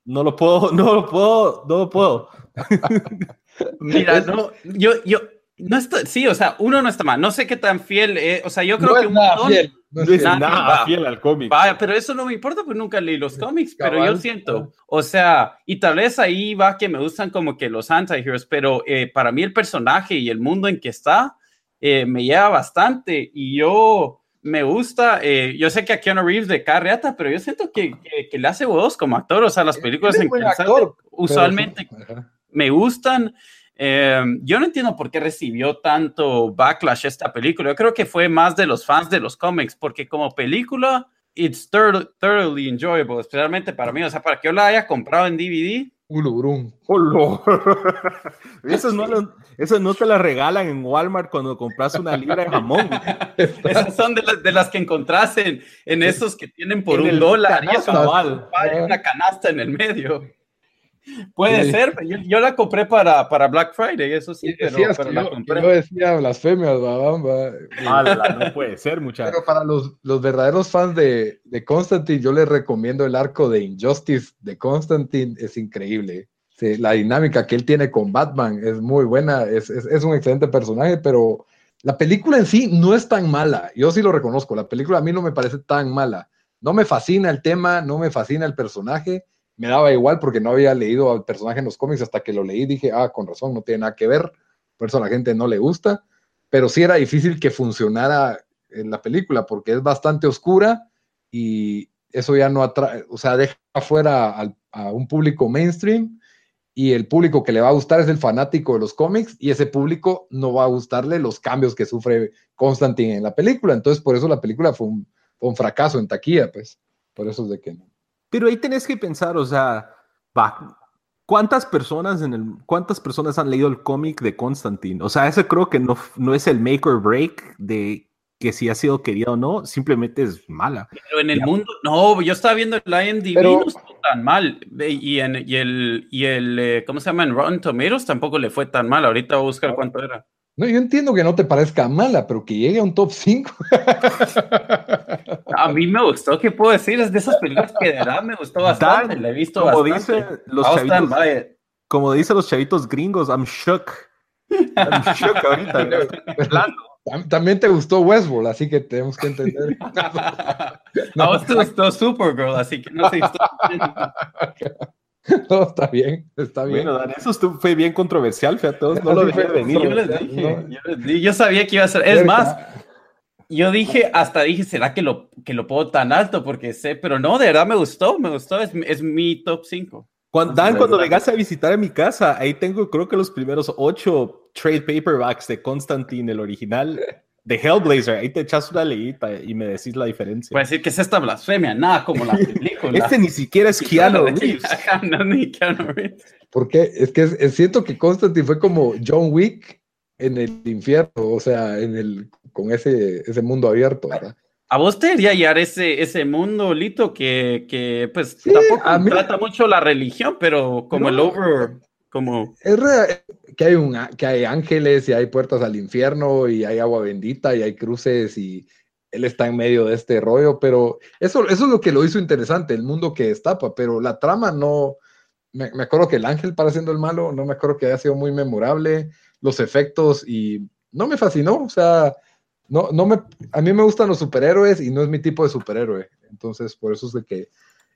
No lo puedo, no lo puedo, no lo puedo. Mira, no, yo, yo, no está, sí, o sea, uno no está mal. No sé qué tan fiel, eh, o sea, yo creo no que un montón- fiel, no es No es fiel. nada. fiel al cómic. Vaya, pero eso no me importa, pues nunca leí los cómics, pero yo siento, o sea, y tal vez ahí va que me gustan como que los anti-heroes, pero eh, para mí el personaje y el mundo en que está eh, me lleva bastante y yo me gusta, eh, yo sé que a Keanu Reeves de carreata, pero yo siento que, que, que le hace huevos como actor, o sea, las películas Él es en que actor, usualmente. Me gustan. Eh, yo no entiendo por qué recibió tanto backlash esta película. Yo creo que fue más de los fans de los cómics, porque como película, it's thor- thoroughly enjoyable, especialmente para mí. O sea, para que yo la haya comprado en DVD. Ulurum. ¡Holo! Esas no, lo- esas no te las regalan en Walmart cuando compras una libra de jamón. Esas son de, las- de las que encontrás en, en esos que tienen por En un dólar y eso canasta, hay una canasta en el medio. Puede Sí. ser, yo, yo la compré para, para Black Friday, eso sí, pero, pero que la yo, compré. yo decía blasfemias, babamba. Ala, no puede ser, muchachos. Pero para los, los verdaderos fans de, de Constantine, yo les recomiendo el arco de Injustice de Constantine, es increíble. Sí, la dinámica que él tiene con Batman es muy buena, es, es, es un excelente personaje, pero la película en sí no es tan mala, yo sí lo reconozco, la película a mí no me parece tan mala, no me fascina el tema, no me fascina el personaje, me daba igual porque no había leído al personaje en los cómics hasta que lo leí, dije, ah, con razón, no tiene nada que ver, por eso a la gente no le gusta, pero sí era difícil que funcionara en la película porque es bastante oscura y eso ya no atrae, o sea, deja afuera al- a un público mainstream y el público que le va a gustar es el fanático de los cómics y ese público no va a gustarle los cambios que sufre Constantine en la película. Entonces, por eso la película fue un, fue un fracaso en taquilla, pues. Por eso es de que no. Pero ahí tenés que pensar, o sea, va, ¿cuántas personas en el, cuántas personas han leído el cómic de Constantine? O sea, eso creo que no, no es el make or break de que si ha sido querida o no, simplemente es mala. Pero en el mundo, no, yo estaba viendo el IMDb, Pero- no estuvo tan mal. Y, en, y el, y el eh, ¿cómo se llama? En Rotten Tomatoes tampoco le fue tan mal. Ahorita voy a buscar cuánto era. No, yo entiendo que no te parezca mala, pero que llegue a un top 5. a mí me gustó, ¿qué puedo decir? Es de esas películas que de verdad me gustó bastante. le he visto como bastante. los chavitos, como dicen los chavitos gringos, I'm shook. I'm shook ahorita. También te gustó Westworld, así que tenemos que entender. no, a vos te gustó Supergirl, así que no sé. No, está bien, está bien. Bueno, Dan, eso fue bien controversial, fíjate, no lo dejé venir. Yo les dije, yo, les dije, yo sabía que iba a ser. Es más, yo dije, hasta dije, ¿será que lo, que lo puedo tan alto? Porque sé, pero no, de verdad me gustó, me gustó, es, es mi top 5. Cuando, Dan, cuando vengas a visitar a mi casa, ahí tengo creo que los primeros ocho trade paperbacks de Constantine, el original, de Hellblazer. Ahí te echas una leíta y me decís la diferencia. Puede decir que es esta blasfemia, nada como la película. este ni siquiera es Keanu Reeves. no, ni Keanu Reeves. Porque es que es, siento que Constantine fue como John Wick en el infierno, o sea, en el, con ese, ese mundo abierto, ¿verdad? ¿A vos te debería hallar ese, ese mundo, Lito, que, que pues tampoco trata mucho la religión, pero como el over, como... Es real, que hay, un, que hay ángeles y hay puertas al infierno y hay agua bendita y hay cruces y él está en medio de este rollo, pero eso, eso es lo que lo hizo interesante, el mundo que destapa, pero la trama no... Me, me acuerdo que el ángel para siendo el malo, no me acuerdo que haya sido muy memorable, los efectos y no me fascinó, o sea no, no me, a mí me gustan los superhéroes y no es mi tipo de superhéroe. Entonces, por eso es de que,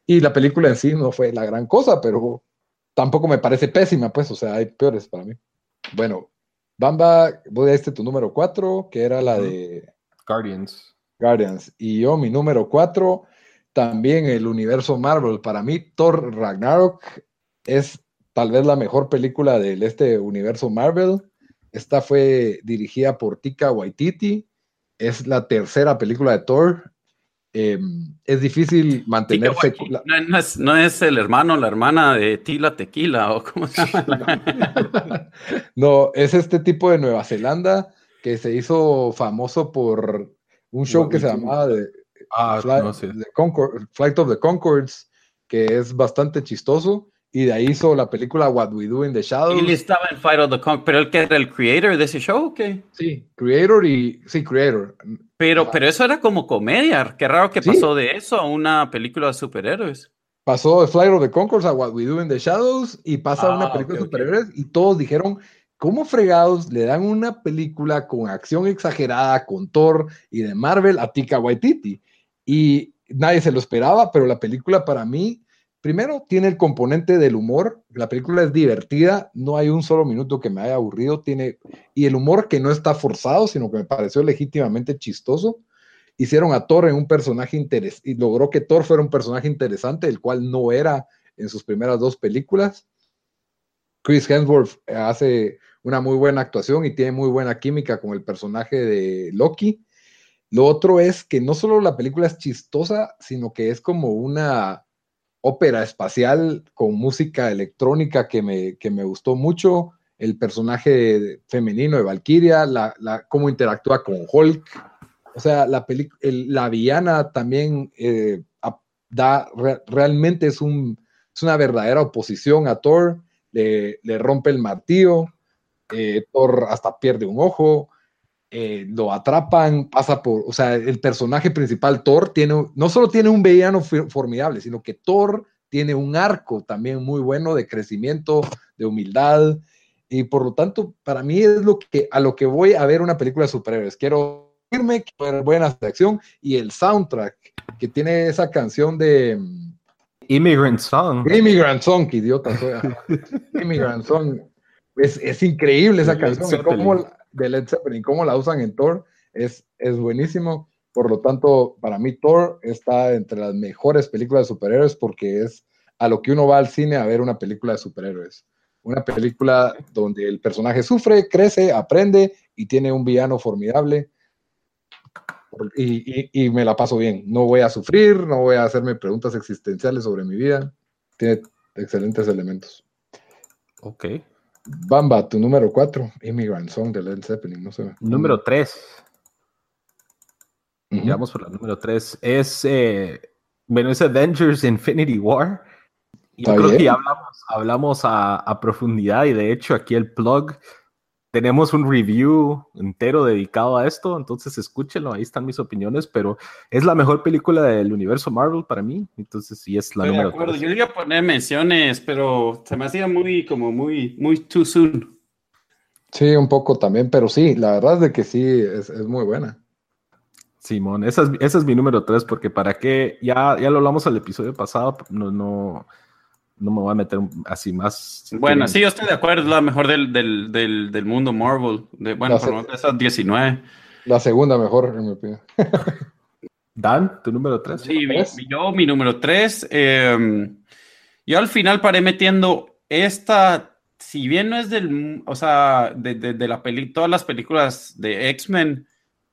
y la película en sí no fue la gran cosa, pero tampoco me parece pésima, pues, o sea, hay peores para mí. Bueno, Bamba, voy a este tu número 4, que era la de Guardians. Guardians. Y yo, mi número 4, también el universo Marvel. Para mí, Thor Ragnarok es tal vez la mejor película de este universo Marvel. Esta fue dirigida por Tika Waititi es la tercera película de Thor. Em, es difícil mantenerse. no, es, el hermano o la hermana de Tila Tequila o cómo se llama. no, es este tipo de Nueva Zelanda que se hizo famoso por un show que se llamaba de, ah, Flight of the Concords, que es bastante chistoso y de ahí hizo la película What We Do in the Shadows. Y él estaba en Fight of the Kong, pero él que era el creator de ese show, ¿o qué? Sí, creator y sí, creator. Pero, pero eso era como comedia. Qué raro que pasó de eso a una película de superhéroes. Pasó de Flight of the Concords a What We Do in the Shadows y pasa a una ah, película de superhéroes y todos dijeron, ¿cómo fregados le dan una película con acción exagerada, con Thor y de Marvel a Tika Waititi? Y nadie se lo esperaba, pero la película para mí Primero, tiene el componente del humor. La película es divertida, no hay un solo minuto que me haya aburrido. Tiene, y el humor que no está forzado, sino que me pareció legítimamente chistoso. Hicieron a Thor en un personaje interesante y logró que Thor fuera un personaje interesante, el cual no era en sus primeras dos películas. Chris Hemsworth hace una muy buena actuación y tiene muy buena química con el personaje de Loki. Lo otro es que no solo la película es chistosa, sino que es como una ópera espacial con música electrónica que me, me gustó mucho, el personaje femenino de Valkyria, la, cómo interactúa con Hulk, o sea, la, la villana también eh, da, realmente es, un, es una verdadera oposición a Thor, le, rompe el martillo, eh, Thor hasta pierde un ojo, eh, lo atrapan, pasa por, o sea, el personaje principal, Thor, tiene, no solo tiene un villano formidable, sino que Thor tiene un arco también muy bueno de crecimiento, de humildad, y por lo tanto, para mí es lo que, a lo que voy a ver una película de superhéroes. Quiero irme, quiero ver buena acción, y el soundtrack, que tiene esa canción de... Mm, Immigrant Song. Immigrant Song, que idiota soy. Immigrant Song. Es, es increíble esa canción. ¿Cómo, de Led Zeppelin, cómo la usan en Thor, es, es buenísimo. Por lo tanto, para mí Thor está entre las mejores películas de superhéroes porque es a lo que uno va al cine a ver una película de superhéroes. Una película donde el personaje sufre, crece, aprende y tiene un villano formidable. Y, y, me la paso bien. No voy a sufrir, no voy a hacerme preguntas existenciales sobre mi vida. Tiene excelentes elementos. Ok. Bamba, tu número 4, Immigrant Song de Led Zeppelin, no sé. Número 3. Vamos por la número 3. Es, eh, bueno, es Avengers Infinity War. Yo creo que ya hablamos, hablamos a, a, profundidad y de hecho aquí el plug tenemos un review entero dedicado a esto, entonces escúchenlo, ahí están mis opiniones, pero es la mejor película del universo Marvel para mí, entonces sí es la Estoy de acuerdo, yo iba poner menciones, pero se me hacía muy, como muy, muy too soon. Sí, un poco también, pero sí, la verdad es de que sí, es, es muy buena. Simón, esa es, esa es mi número tres, porque para qué, ya, ya lo hablamos al episodio pasado, no, no, no me voy a meter así más. Bueno, sí, yo estoy de acuerdo, es la mejor del, del, del, del mundo Marvel. De, bueno, por lo menos esas 19. La segunda mejor, en mi opinión. Dan, tu número 3. Sí, mi, yo, mi número 3. Eh, yo al final paré metiendo esta, si bien no es del, o sea, de, de, de la peli, todas las películas de X-Men,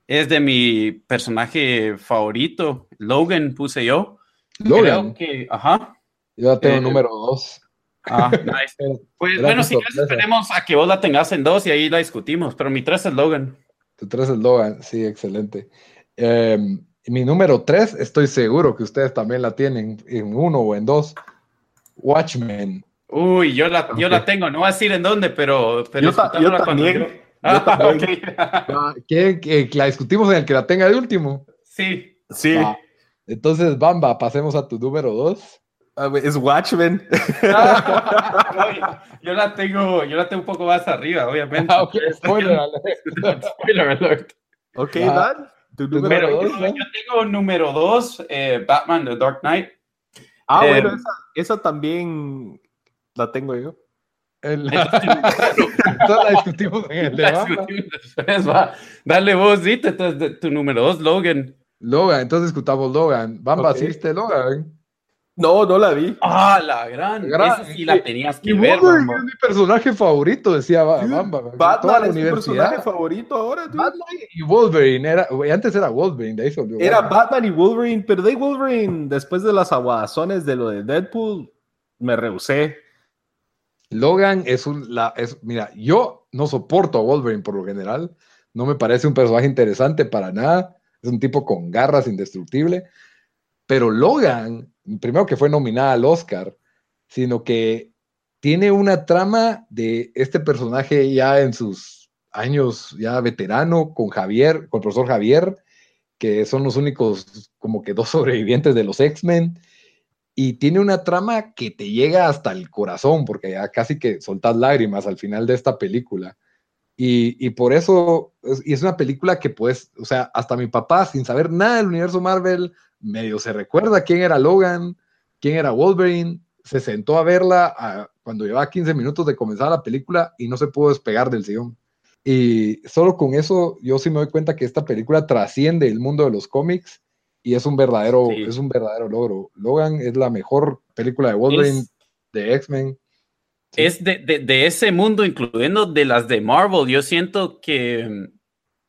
es de mi personaje favorito. Logan puse yo. Logan. Creo que, ajá. Yo la tengo eh, número 2. Ah, nice. Pues bueno, si quieres esperemos a que vos la tengas en 2 y ahí la discutimos, pero mi 3 es Logan. Tu 3 es Logan, sí, excelente. Eh, mi número 3, estoy seguro que ustedes también la tienen en 1 o en 2. Watchmen. Uy, yo la, okay. yo la tengo, no voy a decir en dónde, pero, pero yo, ta, yo también. Yo... Ah, también. Okay. ¿Qué, qué, la discutimos en el que la tenga de último. Sí. Sí. Ah, entonces, Bamba, pasemos a tu número 2. Uh, es Watchmen. yo la tengo, yo la tengo un poco más arriba, obviamente. Ah, okay. Spoiler alert. Spoiler alert. Ok, ah, Dan. Tu número dos, yo, ¿no? yo, tengo número 2, eh, Batman The Dark Knight. Ah, Eh, bueno, esa, esa, también la tengo yo. El, la discutimos en el debate. Dale vos, dite, entonces tu número 2, Logan. Logan, entonces discutamos Logan. Bamba, okay. ¿sí viste Logan? No, no la vi. Ah, la gran. gran Esa sí la tenías que y ver. Wolverine es mi personaje favorito, decía Bamba. Batman es mi personaje favorito ahora, tío. Batman y Wolverine. Era, antes era Wolverine, de ahí se olvidó. Era Batman y Wolverine, pero de Wolverine, después de las aguadazones de lo de Deadpool, me rehusé. Logan es un. La, es, mira, yo no soporto a Wolverine por lo general. No me parece un personaje interesante para nada. Es un tipo con garras indestructible. Pero Logan, primero que fue nominada al Oscar, sino que tiene una trama de este personaje ya en sus años ya veterano con Javier, con el profesor Javier, que son los únicos como que dos sobrevivientes de los X-Men. Y tiene una trama que te llega hasta el corazón, porque ya casi que soltas lágrimas al final de esta película. Y, y, por eso, es, y es una película que pues, o sea, hasta mi papá, sin saber nada del universo Marvel, medio se recuerda quién era Logan, quién era Wolverine, se sentó a verla a, cuando llevaba 15 minutos de comenzar la película y no se pudo despegar del sillón. Y solo con eso yo sí me doy cuenta que esta película trasciende el mundo de los cómics y es un verdadero, sí. es un verdadero logro. Logan es la mejor película de Wolverine, es, de X-Men. Sí. Es de, de, de, ese mundo, incluyendo de las de Marvel. Yo siento que mm,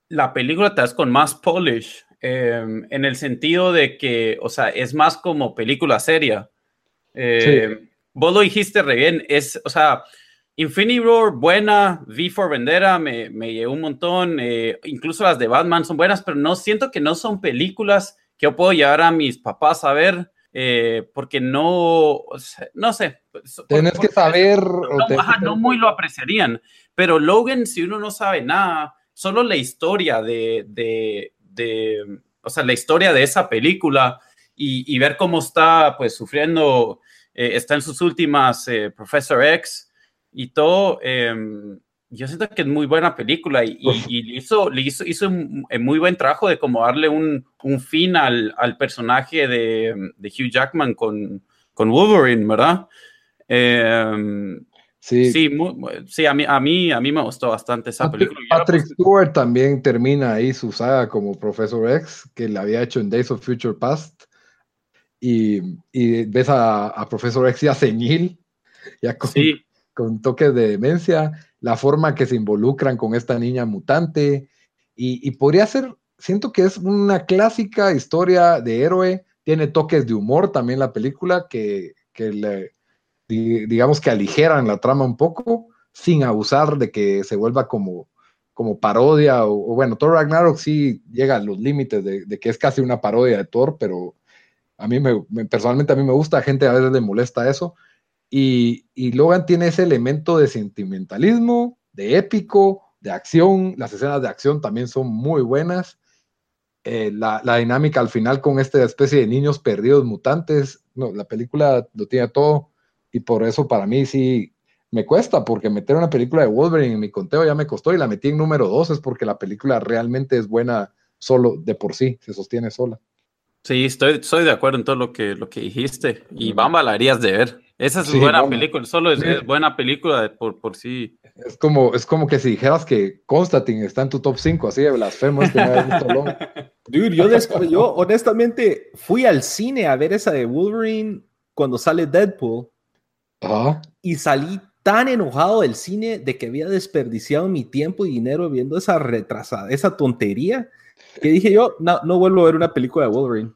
la película te das con más polish, eh, en el sentido de que, o sea, es más como película seria. Eh, sí. Vos lo dijiste re bien, es, o sea, Infinity War, buena, V for Vendetta, me, me llevó un montón, eh, incluso las de Batman son buenas, pero no siento que no son películas que yo puedo llevar a mis papás a ver, eh, porque no, no sé. Tienes por, que saber. No, te... ajá, no muy lo apreciarían, pero Logan, si uno no sabe nada, solo la historia de, de, de o sea, la historia de esa película y, y ver cómo está, pues, sufriendo, eh, está en sus últimas, eh, Professor X y todo, em, yo siento que es muy buena película y, y, y hizo, hizo, hizo un, un, muy buen trabajo de como darle un, un fin al, al personaje de, de, Hugh Jackman con, con Wolverine, ¿verdad? Eh, sí, sí, muy, sí a, mí, a, mí, a mí me gustó bastante esa película. Patrick Stewart también termina ahí su saga como Professor X, que le había hecho en Days of Future Past. Y, y ves a, a, Professor X ya senil, ya con, sí. con toques de demencia la forma que se involucran con esta niña mutante. Y, y, podría ser, siento que es una clásica historia de héroe, tiene toques de humor también la película que, que le, digamos que aligeran la trama un poco, sin abusar de que se vuelva como, como parodia, o, o bueno, Thor Ragnarok sí llega a los límites de, de, que es casi una parodia de Thor, pero a mí me, me, personalmente a mí me gusta, a gente a veces le molesta eso, Y, y Logan tiene ese elemento de sentimentalismo, de épico, de acción. Las escenas de acción también son muy buenas. Eh, la, la, dinámica al final con esta especie de niños perdidos mutantes, no, la película lo tiene todo y por eso para mí sí me cuesta, porque meter una película de Wolverine en mi conteo ya me costó y la metí en número dos, es porque la película realmente es buena solo de por sí, se sostiene sola. Sí, estoy, estoy de acuerdo en todo lo que, lo que dijiste. Y Bamba la harías de ver. Esa es sí, buena película, solo es, es, buena película de por, por sí. Es como, es como que si dijeras que Constantine está en tu top 5, así de blasfemo es que me visto Dude, yo, yo honestamente fui al cine a ver esa de Wolverine cuando sale Deadpool. Ajá. Y salí tan enojado del cine de que había desperdiciado mi tiempo y dinero viendo esa retrasada, esa tontería, que dije yo, no, no vuelvo a ver una película de Wolverine.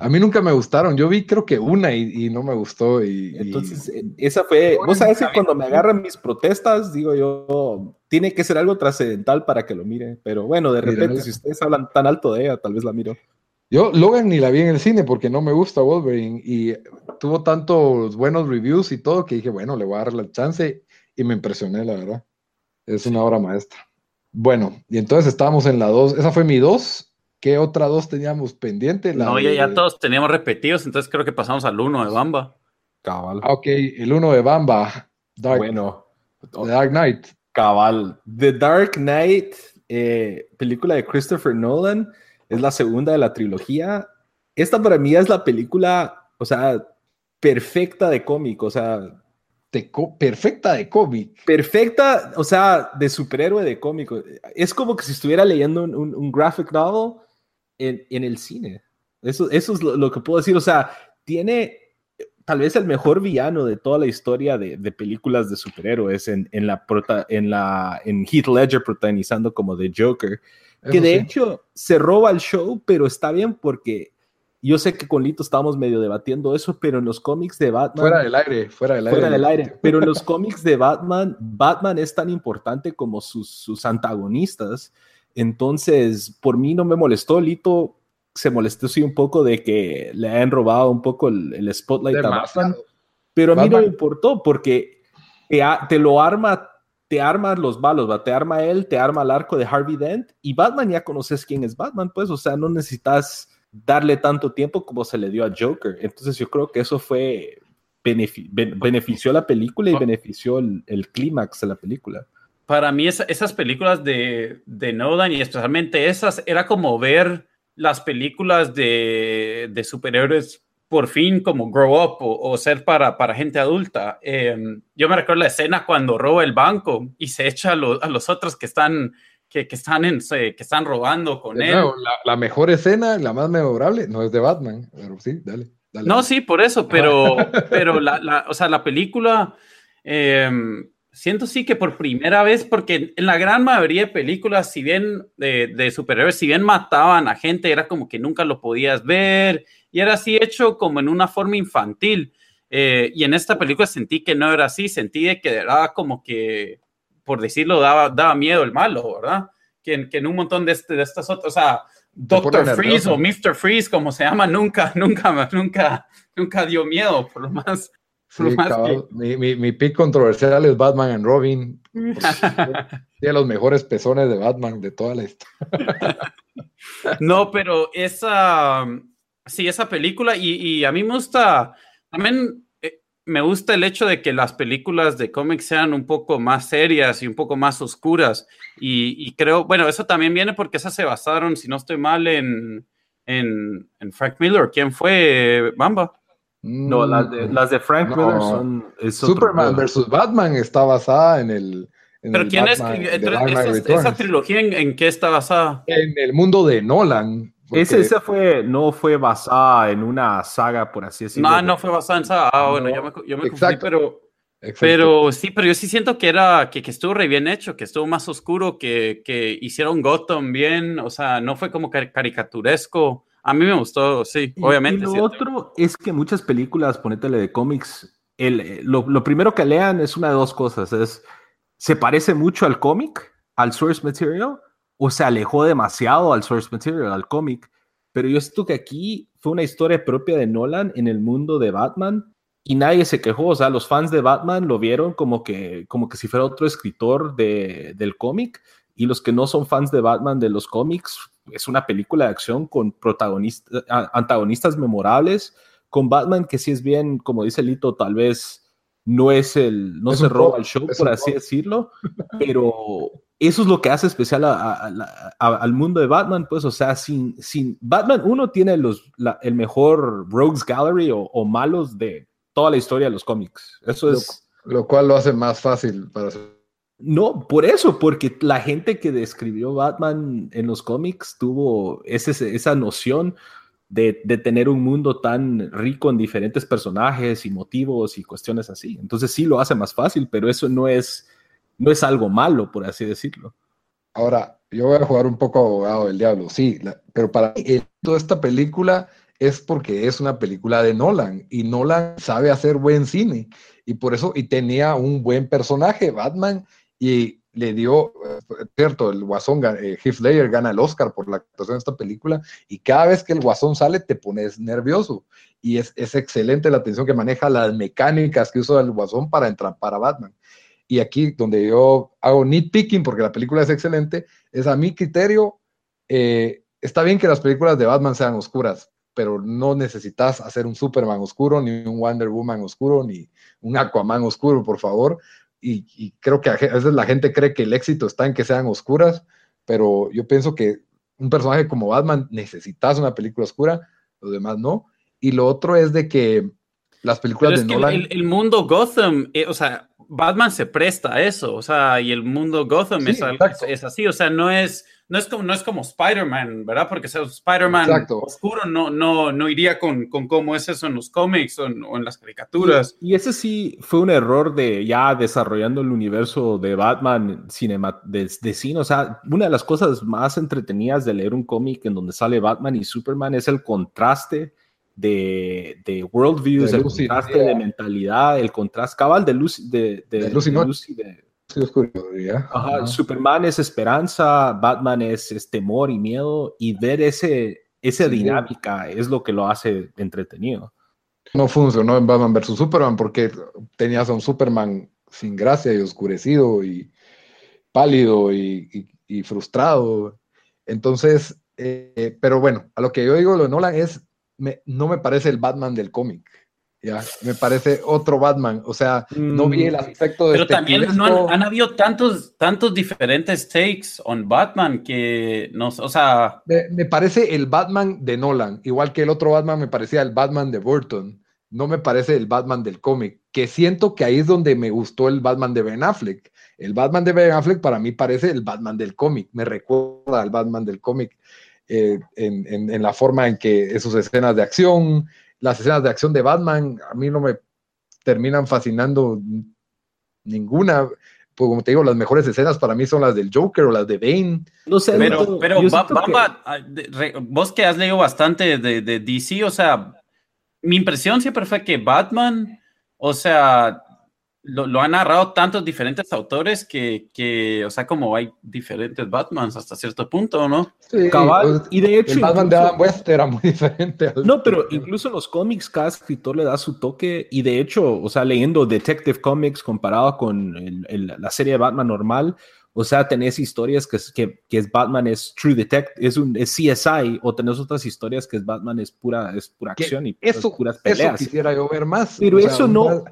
A mí nunca me gustaron. Yo vi creo que una y, y no me gustó. Y, Entonces, y... esa fue, vos sabes que cuando me agarran mis protestas, digo yo, tiene que ser algo trascendental para que lo mire. Pero bueno, de repente, si ustedes hablan tan alto de ella, tal vez la miro. Yo Logan ni la vi en el cine porque no me gusta Wolverine y tuvo tantos buenos reviews y todo que dije, bueno, le voy a dar la chance y me impresioné, la verdad. Es una obra maestra. Bueno, y entonces estábamos en la 2. Esa fue mi 2. ¿Qué otra dos teníamos pendiente? La no, ya, de... ya todos teníamos repetidos, entonces creo que pasamos al 1 de Bamba. Cabal. Ah, ok, el 1 de Bamba. Dark, bueno. The Dark Knight. Cabal. The Dark Knight, eh, película de Christopher Nolan, es la segunda de la trilogía. Esta para mí es la película, o sea, perfecta de cómic, o sea, de perfecta de cómic. Perfecta, o sea, de superhéroe de cómic. Es como que si estuviera leyendo un, un, un graphic novel en, en, el cine. Eso, eso es lo, lo, que puedo decir. O sea, tiene tal vez el mejor villano de toda la historia de, de películas de superhéroes en, en, la prota, en, la, en Heath Ledger protagonizando como The Joker. Que de sí. hecho se roba el show, pero está bien porque yo sé que con Lito estábamos medio debatiendo eso, pero en los cómics de Batman. Fuera del aire, fuera del aire. Fuera del aire. Pero en los cómics de Batman, Batman es tan importante como sus, sus antagonistas. Entonces, por mí no me molestó. Lito se molestó sí un poco de que le hayan robado un poco el, el spotlight Demasiado. a Batman. Pero a mí Batman. no me importó porque te, te lo arma te arma los balos, ¿va? te arma él, te arma el arco de Harvey Dent y Batman ya conoces quién es Batman, pues, o sea, no necesitas darle tanto tiempo como se le dio a Joker. Entonces yo creo que eso fue benefic benefició la película y benefició el, el clímax de la película. Para mí esa, esas películas de, de Nolan y especialmente esas era como ver las películas de, de superhéroes por fin como grow up o, o ser para, para, gente adulta. Eh, yo me recuerdo la escena cuando roba el banco y se echa a, lo, a los otros que están que, que, están en, que están robando con él. La, la, mejor escena, la más memorable, no es de Batman, pero sí, dale. dale no, sí, por eso, pero, pero la, la, o sea, la película, eh, siento sí que por primera vez, porque en la gran mayoría de películas, si bien de, de superhéroes, si bien mataban a gente, era como que nunca lo podías ver y era así hecho como en una forma infantil. Eh, y en esta película sentí que no era así, sentí de que era como que por decirlo, daba, daba miedo el malo, ¿verdad? Que, que en un montón de, este, de estas otras, o sea, Doctor Freeze o Mr. Freeze, como se llama, nunca, nunca, nunca, nunca dio miedo, por lo más. Sí, cabal, que... mi, mi, mi, pick controversial es Batman and Robin. Tiene los mejores pezones de Batman de toda la historia. no, pero esa, sí, esa película, y, y a mí me gusta, también me gusta el hecho de que las películas de cómics sean un poco más serias y un poco más oscuras. Y, y, creo, bueno, eso también viene porque esas se basaron, si no estoy mal, en, en, en Frank Miller. ¿Quién fue Bamba? No, las de, las de Frank no. Miller son... Superman versus Batman está basada en el... En Pero ¿quién Batman, es? Esa, esa, trilogía ¿en, ¿en, qué está basada? En el mundo de Nolan. Porque... Ese, fue, no fue basada en una saga, por así decirlo. No, no fue basada en saga. Ah, bueno, no, yo me, yo me confundí, pero, pero sí, pero yo sí siento que era, que, que, estuvo re bien hecho, que estuvo más oscuro, que, que hicieron Gotham bien, o sea, no fue como caricaturesco. A mí me gustó, sí, obviamente. Y lo ¿cierto? otro es que muchas películas, ponétele de cómics, el, lo, lo primero que lean es una de dos cosas, es, se parece mucho al cómic, al source material, o se alejó demasiado al source material, al cómic. Pero yo siento que aquí fue una historia propia de Nolan en el mundo de Batman y nadie se quejó, o sea, los fans de Batman lo vieron como que, como que si fuera otro escritor de, del cómic, y los que no son fans de Batman de los cómics, es una película de acción con protagonistas, antagonistas memorables, con Batman que sí es bien, como dice Lito, tal vez no es el, no se roba el show, por así decirlo, pero eso es lo que hace especial al mundo de Batman, pues, o sea, sin, sin Batman, uno tiene los, el mejor Rogues Gallery o, malos de toda la historia de los cómics. Eso es... Lo, cual lo hace más fácil para No, por eso, porque la gente que describió Batman en los cómics tuvo esa noción de, tener un mundo tan rico en diferentes personajes y motivos y cuestiones así. Entonces sí lo hace más fácil, pero eso no es, no es algo malo, por así decirlo. Ahora, yo voy a jugar un poco abogado del diablo, sí, pero para mí toda esta película es porque es una película de Nolan y Nolan sabe hacer buen cine y por eso y tenía un buen personaje, Batman, y le dio, eh, cierto, el Guasón, eh, Heath Ledger gana el Oscar por la actuación de esta película y cada vez que el Guasón sale te pones nervioso y es, es excelente la atención que maneja, las mecánicas que usa el Guasón para entrar para Batman. Y aquí donde yo hago nitpicking, porque la película es excelente, es a mi criterio, eh, está bien que las películas de Batman sean oscuras, pero no necesitas hacer un Superman oscuro, ni un Wonder Woman oscuro, ni un Aquaman oscuro, por favor y, creo que a veces la gente cree que el éxito está en que sean oscuras, pero yo pienso que un personaje como Batman necesitas una película oscura, los demás no. Y lo otro es de que las películas de Nolan... El, mundo Gotham, eh, o sea, Batman se presta a eso, o sea, y el mundo Gotham es, es, así, o sea, no es no es como, no es como Spider-Man, ¿verdad? Porque Spider-Man oscuro no, no, no iría con, con, cómo es eso en los cómics o en, las caricaturas. Y, ese sí fue un error de ya desarrollando el universo de Batman cinema, de, de cine. O sea, una de las cosas más entretenidas de leer un cómic en donde sale Batman y Superman es el contraste de, de worldviews, el contraste de mentalidad, el contraste cabal de Lucy, de, de, Lucy, de, Superman es esperanza, Batman es, temor y miedo, y ver ese, esa dinámica es lo que lo hace entretenido. No funcionó en Batman vs. Superman porque tenías a un Superman sin gracia y oscurecido y pálido y, frustrado. Entonces, eh, pero bueno, a lo que yo digo lo de Nolan es, no me parece el Batman del cómic. Ya, me parece otro Batman. O sea, no vi el mm. aspecto de. Pero también no han, habido tantos, tantos diferentes takes on Batman que no, o sea. Me, parece el Batman de Nolan, igual que el otro Batman me parecía el Batman de Burton. No me parece el Batman del cómic, que siento que ahí es donde me gustó el Batman de Ben Affleck. El Batman de Ben Affleck para mí parece el Batman del cómic, me recuerda al Batman del cómic eh, en, en, en la forma en que sus escenas de acción, las escenas de acción de Batman a mí no me terminan fascinando ninguna. Pues como te digo, las mejores escenas para mí son las del Joker o las de Bane. No sé, pero, pero ah, vos que has leído bastante de, de DC, o sea, mi impresión siempre fue que Batman, o sea, lo, han narrado tantos diferentes autores que, que, o sea, como hay diferentes Batmans hasta cierto punto, ¿no? Sí, Cabal, pues, y de hecho... El Batman de Adam West era muy diferente. no, pero incluso en los cómics cada escritor le da su toque y de hecho, o sea, leyendo Detective Comics comparado con la serie de Batman normal, o sea, tenés historias que, que, que es Batman es True Detective, es un es CSI, o tenés otras historias que es Batman es pura, es pura acción y eso, puras peleas. Eso quisiera yo ver más. Pero eso no...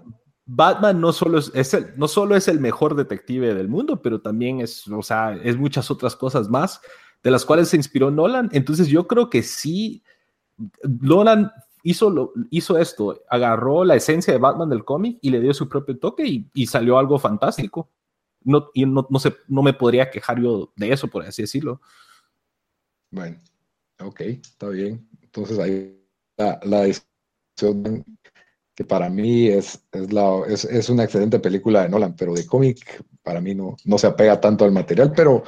Batman no solo es, el, no solo es el mejor detective del mundo, pero también es, o sea, es muchas otras cosas más de las cuales se inspiró Nolan. Entonces yo creo que sí, Nolan hizo, lo, hizo esto, agarró la esencia de Batman del cómic y le dio su propio toque y, salió algo fantástico. No, y no, no, no me podría quejar yo de eso, por así decirlo. Bueno, ok, está bien. Entonces ahí la, la que para mí es, es, la, es, es, una excelente película de Nolan, pero de cómic para mí no, no se apega tanto al material, pero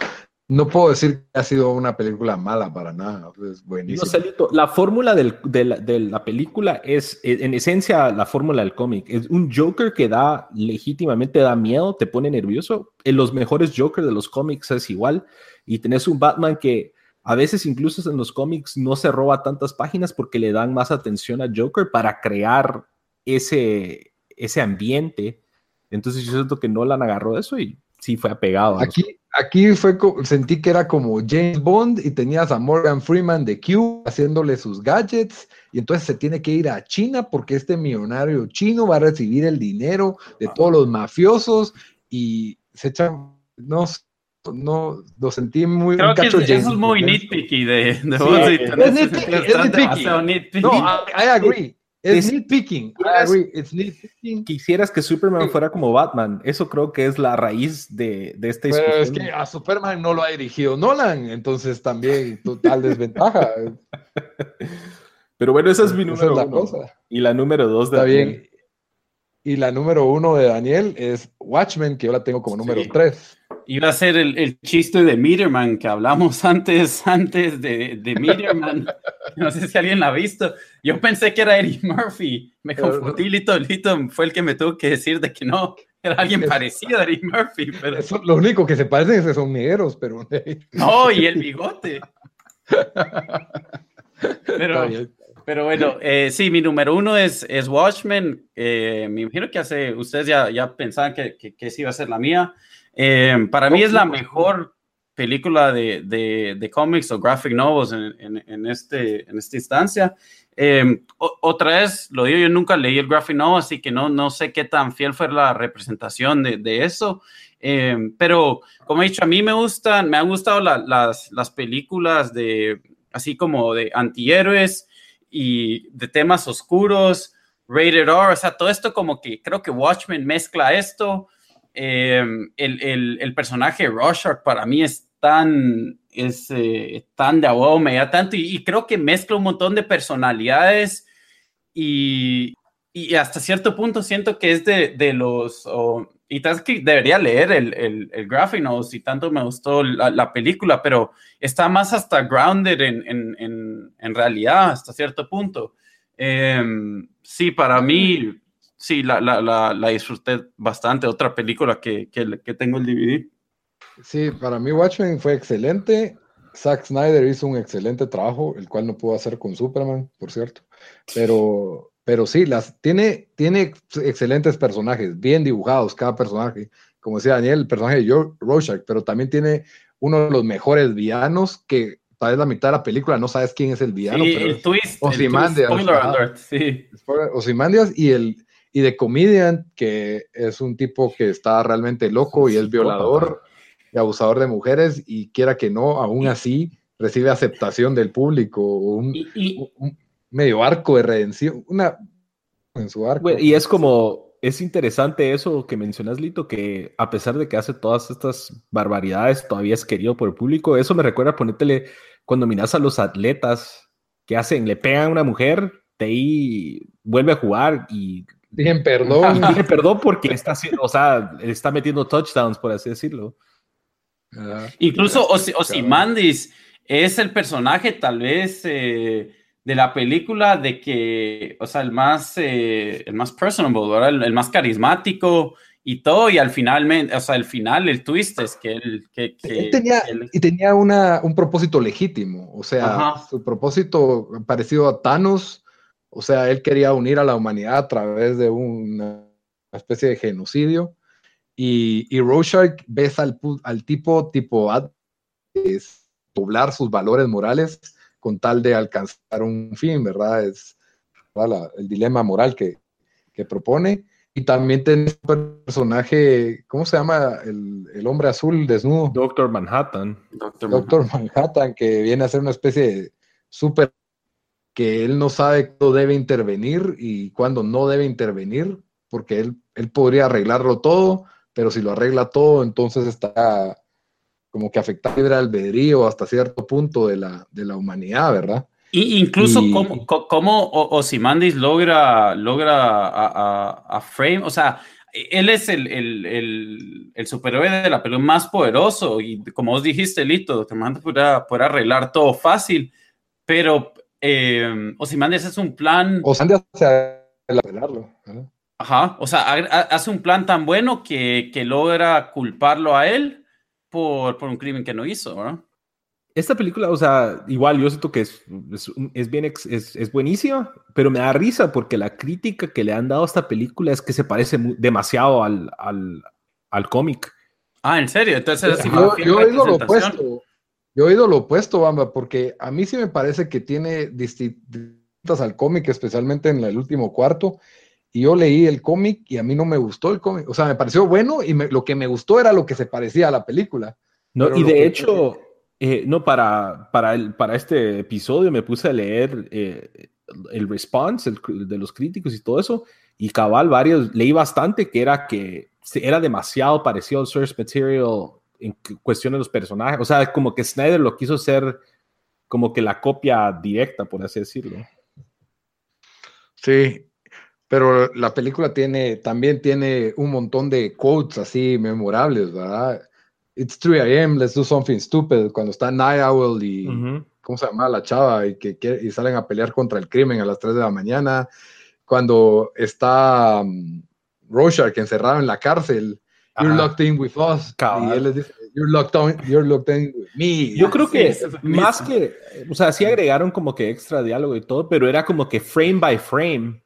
no puedo decir que ha sido una película mala para nada, es buenísimo. No, la fórmula del, de, la, de, la, película es, en esencia, la fórmula del cómic. Es un Joker que da, legítimamente da miedo, te pone nervioso. En los mejores Joker de los cómics es igual. Y tenés un Batman que a veces incluso en los cómics no se roba tantas páginas porque le dan más atención a Joker para crear ese, ese ambiente. Entonces yo siento que Nolan agarró eso y sí fue apegado. Aquí, aquí fue, sentí que era como James Bond y tenías a Morgan Freeman de Q haciéndole sus gadgets y entonces se tiene que ir a China porque este millonario chino va a recibir el dinero de todos los mafiosos y se echan, no no lo sentí muy Creo que eso es muy nitpicky de, de sí, Es nitpicky, es nitpicky. No, I, agree. Es, nitpicking. It's nitpicking. Quisieras que Superman fuera como Batman. Eso creo que es la raíz de, de esta historia. Pero es que a Superman no lo ha dirigido Nolan, entonces también total desventaja. Pero bueno, esa es mi número uno. Cosa. Y la número dos de Está bien. Y la número uno de Daniel es Watchmen, que yo la tengo como número tres. Iba a ser el, el, chiste de Meterman que hablamos antes, antes de, de Meterman. no sé si alguien la ha visto. Yo pensé que era Eddie Murphy. Me confundí, Lito, Lito fue el que me tuvo que decir de que no, era alguien parecido a Eddie Murphy. Pero... lo único que se parecen es que son negros, pero... no, y el bigote. pero, pero bueno, eh, sí, mi número uno es, es Watchmen. Eh, me imagino que hace, ustedes ya, ya pensaban que, que, que iba a ser la mía. Eh, para mí es la mejor película de, de, cómics o graphic novels en, en, este, en esta instancia. Eh, otra vez, lo digo, yo nunca leí el graphic novel, así que no, no sé qué tan fiel fue la representación de, de eso. Eh, pero, como he dicho, a mí me gustan, me han gustado las, las películas de, así como de antihéroes y de temas oscuros, rated R, o sea, todo esto como que creo que Watchmen mezcla esto. Em, el, el, el, personaje Rorschach para mí es tan, es, eh, tan de abogado, me da tanto y, creo que mezcla un montón de personalidades y, y hasta cierto punto siento que es de, de los, y tal que debería leer el, el, el graphic si tanto me gustó la, la, película, pero está más hasta grounded en, en, en, en realidad hasta cierto punto. Em, sí, para mí sí, la, la, la, disfruté bastante. Otra película que, que, que, tengo el DVD. Sí, para mí Watchmen fue excelente. Zack Snyder hizo un excelente trabajo, el cual no pudo hacer con Superman, por cierto. Pero, pero sí, las, tiene, tiene excelentes personajes, bien dibujados cada personaje. Como decía Daniel, el personaje de George Rorschach, pero también tiene uno de los mejores villanos que tal vez la mitad de la película no sabes quién es el villano. Sí, el twist. Ozymandias. Spoiler alert, sí. Ozymandias y el, y de Comedian, que es un tipo que está realmente loco y es violador y abusador de mujeres y quiera que no, aún así recibe aceptación del público, un, medio arco de redención, una en su arco. Y es como, es interesante eso que mencionas, Lito, que a pesar de que hace todas estas barbaridades, todavía es querido por el público. Eso me recuerda ponértele cuando miras a los atletas que hacen, le pegan a una mujer, de ahí vuelve a jugar y Dije perdón. Dije perdón porque está haciendo, o sea, está metiendo touchdowns, por así decirlo. Incluso Osimandis es el personaje tal vez eh, de la película de que, o sea, el más, eh, el más personable, El, más carismático y todo, y al final, o sea, el final, el twist es que él... Que, tenía, y tenía una, un propósito legítimo, o sea, su propósito parecido a Thanos o sea, él quería unir a la humanidad a través de una especie de genocidio. Y, y Rorschach ves al, al tipo, tipo, es doblar sus valores morales con tal de alcanzar un fin, ¿verdad? Es el dilema moral que, que propone. Y también tiene un personaje, ¿cómo se llama? El, el, hombre azul desnudo. Doctor Manhattan. Doctor, Manhattan. que viene a ser una especie de super que él no sabe cuándo debe intervenir y cuándo no debe intervenir, porque él, él podría arreglarlo todo, pero si lo arregla todo, entonces está como que afecta libre albedrío hasta cierto punto de la, de la humanidad, ¿verdad? Y incluso cómo, cómo Osimandis logra, logra a, Frame, o sea, él es el, el, el, el, superhéroe de la película más poderoso y como vos dijiste, Lito, te manda por arreglar todo fácil, pero eh, Ozymandias es un plan. Ozymandias hace arreglarlo. Ajá, o sea, hace un plan tan bueno que, que logra culparlo a él por, por, un crimen que no hizo, ¿verdad? esta película, o sea, igual yo siento que es, es, bien, es, es, buenísima, pero me da risa porque la crítica que le han dado a esta película es que se parece demasiado al, al, al cómic. Ah, ¿en serio? Entonces, yo, yo he oído lo opuesto. Yo he oído lo opuesto, Bamba, porque a mí sí me parece que tiene distintas al cómic, especialmente en el último cuarto. Y yo leí el cómic y a mí no me gustó el cómic. O sea, me pareció bueno y lo que me gustó era lo que se parecía a la película. No, y de hecho, eh, no, para, para, el, para este episodio me puse a leer eh, el response de los críticos y todo eso, y cabal, varios, leí bastante que era que era demasiado parecido al source material en cuestión de los personajes. O sea, como que Snyder lo quiso hacer como que la copia directa, por así decirlo. Sí, pero la película tiene, también tiene un montón de quotes así memorables, ¿verdad? It's 3 a.m., let's do something stupid. Cuando está Night Owl y, ¿cómo se llama? La chava y que y salen a pelear contra el crimen a las 3 de la mañana. Cuando está um, Rorschach encerrado en la cárcel, you're locked in with us. Y él les dice, you're locked, on, you're locked in with me. Yo creo que más que, o sea, sí agregaron como que extra diálogo y todo, pero era como que frame by frame.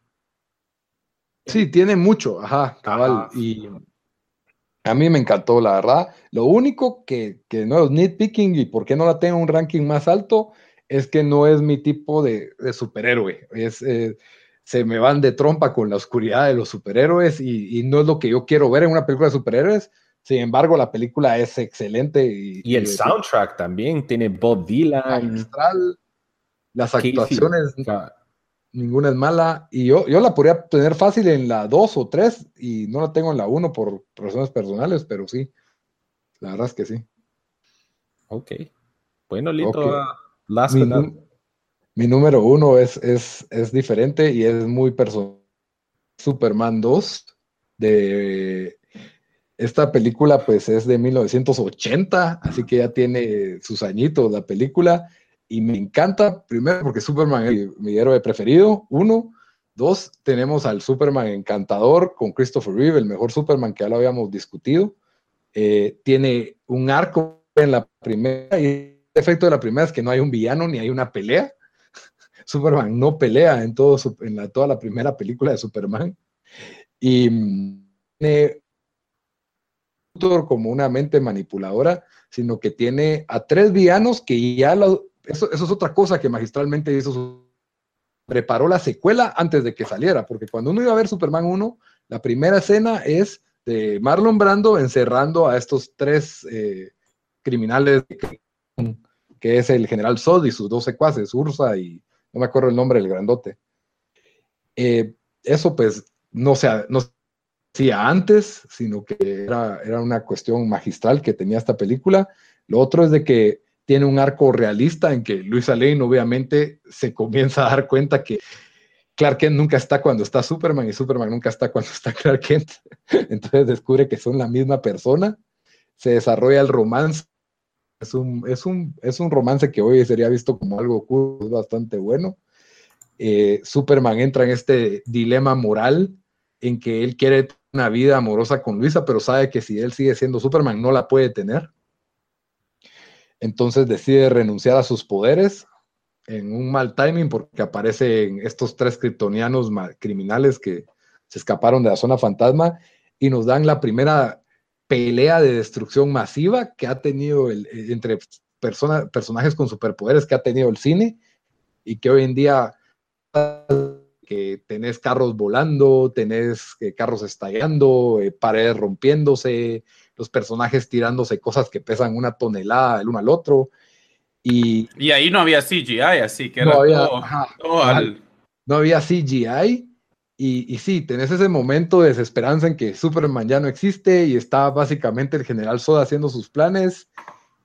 Sí, tiene mucho, ajá, cabal. Y a mí me encantó, la verdad. Lo único que, que no es nitpicking y por qué no la tengo un ranking más alto es que no es mi tipo de, superhéroe. Es, eh, se me van de trompa con la oscuridad de los superhéroes y, no es lo que yo quiero ver en una película de superhéroes. Sin embargo, la película es excelente. Y, el soundtrack también tiene Bob Dylan. Las actuaciones ninguna es mala. Y yo, yo la podría tener fácil en la 2 o 3 y no la tengo en la 1 por razones personales, pero sí. La verdad es que sí. Ok. Bueno, Lito, mi, número 1 es, es, es, diferente y es muy personal. Superman 2 de esta película pues es de 1980, así que ya tiene sus añitos la película y me encanta, primero porque Superman es mi, héroe preferido, uno. Dos, tenemos al Superman encantador con Christopher Reeve, el mejor Superman que ya lo habíamos discutido. Eh, tiene un arco en la primera y el efecto de la primera es que no hay un villano ni hay una pelea. Superman no pelea en, todo en toda la primera película de Superman. Y tiene como una mente manipuladora, sino que tiene a tres villanos que ya lo, eso, es otra cosa que magistralmente hizo. Preparó la secuela antes de que saliera, porque cuando uno iba a ver Superman 1, la primera escena es de Marlon Brando encerrando a estos tres eh, criminales, que es el general Zod y sus dos secuaces, Ursa y no me acuerdo el nombre del grandote. Eh, eso pues no se, no hacía antes, sino que era, era una cuestión magistral que tenía esta película. Lo otro es de que tiene un arco realista en que Luisa Lane obviamente se comienza a dar cuenta que Clark Kent nunca está cuando está Superman y Superman nunca está cuando está Clark Kent. Entonces descubre que son la misma persona. Se desarrolla el romance. Es un, es un, es un romance que hoy sería visto como algo bastante bueno. Eh, Superman entra en este dilema moral en que él quiere una vida amorosa con Luisa, pero sabe que si él sigue siendo Superman no la puede tener. Entonces decide renunciar a sus poderes en un mal timing porque aparecen estos tres kryptonianos criminales que se escaparon de la zona fantasma y nos dan la primera pelea de destrucción masiva que ha tenido el, eh, entre personajes con superpoderes que ha tenido el cine y que hoy en día que tenés carros volando, tenés eh, carros estallando, eh, paredes rompiéndose, los personajes tirándose cosas que pesan una tonelada el uno al otro. Y, y ahí no había CGI, así que no había, no había CGI. Y, y, sí, tenés ese momento de desesperanza en que Superman ya no existe y está básicamente el general Soda haciendo sus planes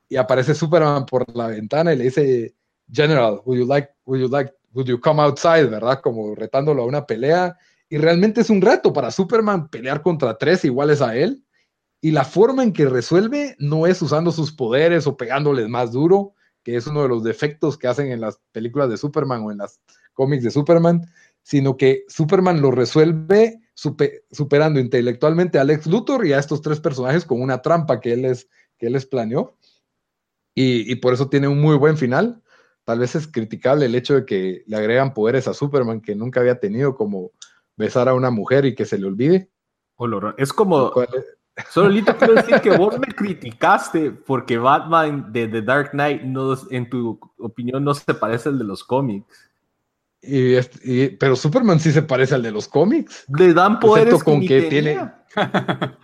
y aparece Superman por la ventana y le dice, General, would you like, would you like, would you come outside, verdad? Como retándolo a una pelea. Y realmente es un reto para Superman pelear contra tres iguales a él y la forma en que resuelve no es usando sus poderes o pegándoles más duro, que es uno de los defectos que hacen en las películas de Superman o en las cómics de Superman, sino que Superman lo resuelve superando intelectualmente a Lex Luthor y a estos tres personajes con una trampa que él les, que él les planeó. Y, y por eso tiene un muy buen final. Tal vez es criticable el hecho de que le agregan poderes a Superman que nunca había tenido, como besar a una mujer y que se le olvide. Olor- Es como. ¿Cuál es? Solo Lito, quiero decir que vos me criticaste porque Batman de The Dark Knight, no, en tu opinión, no se parece al de los cómics. Y, es- y- pero Superman sí se parece al de los cómics. Le dan poderes Excepto con que tenía.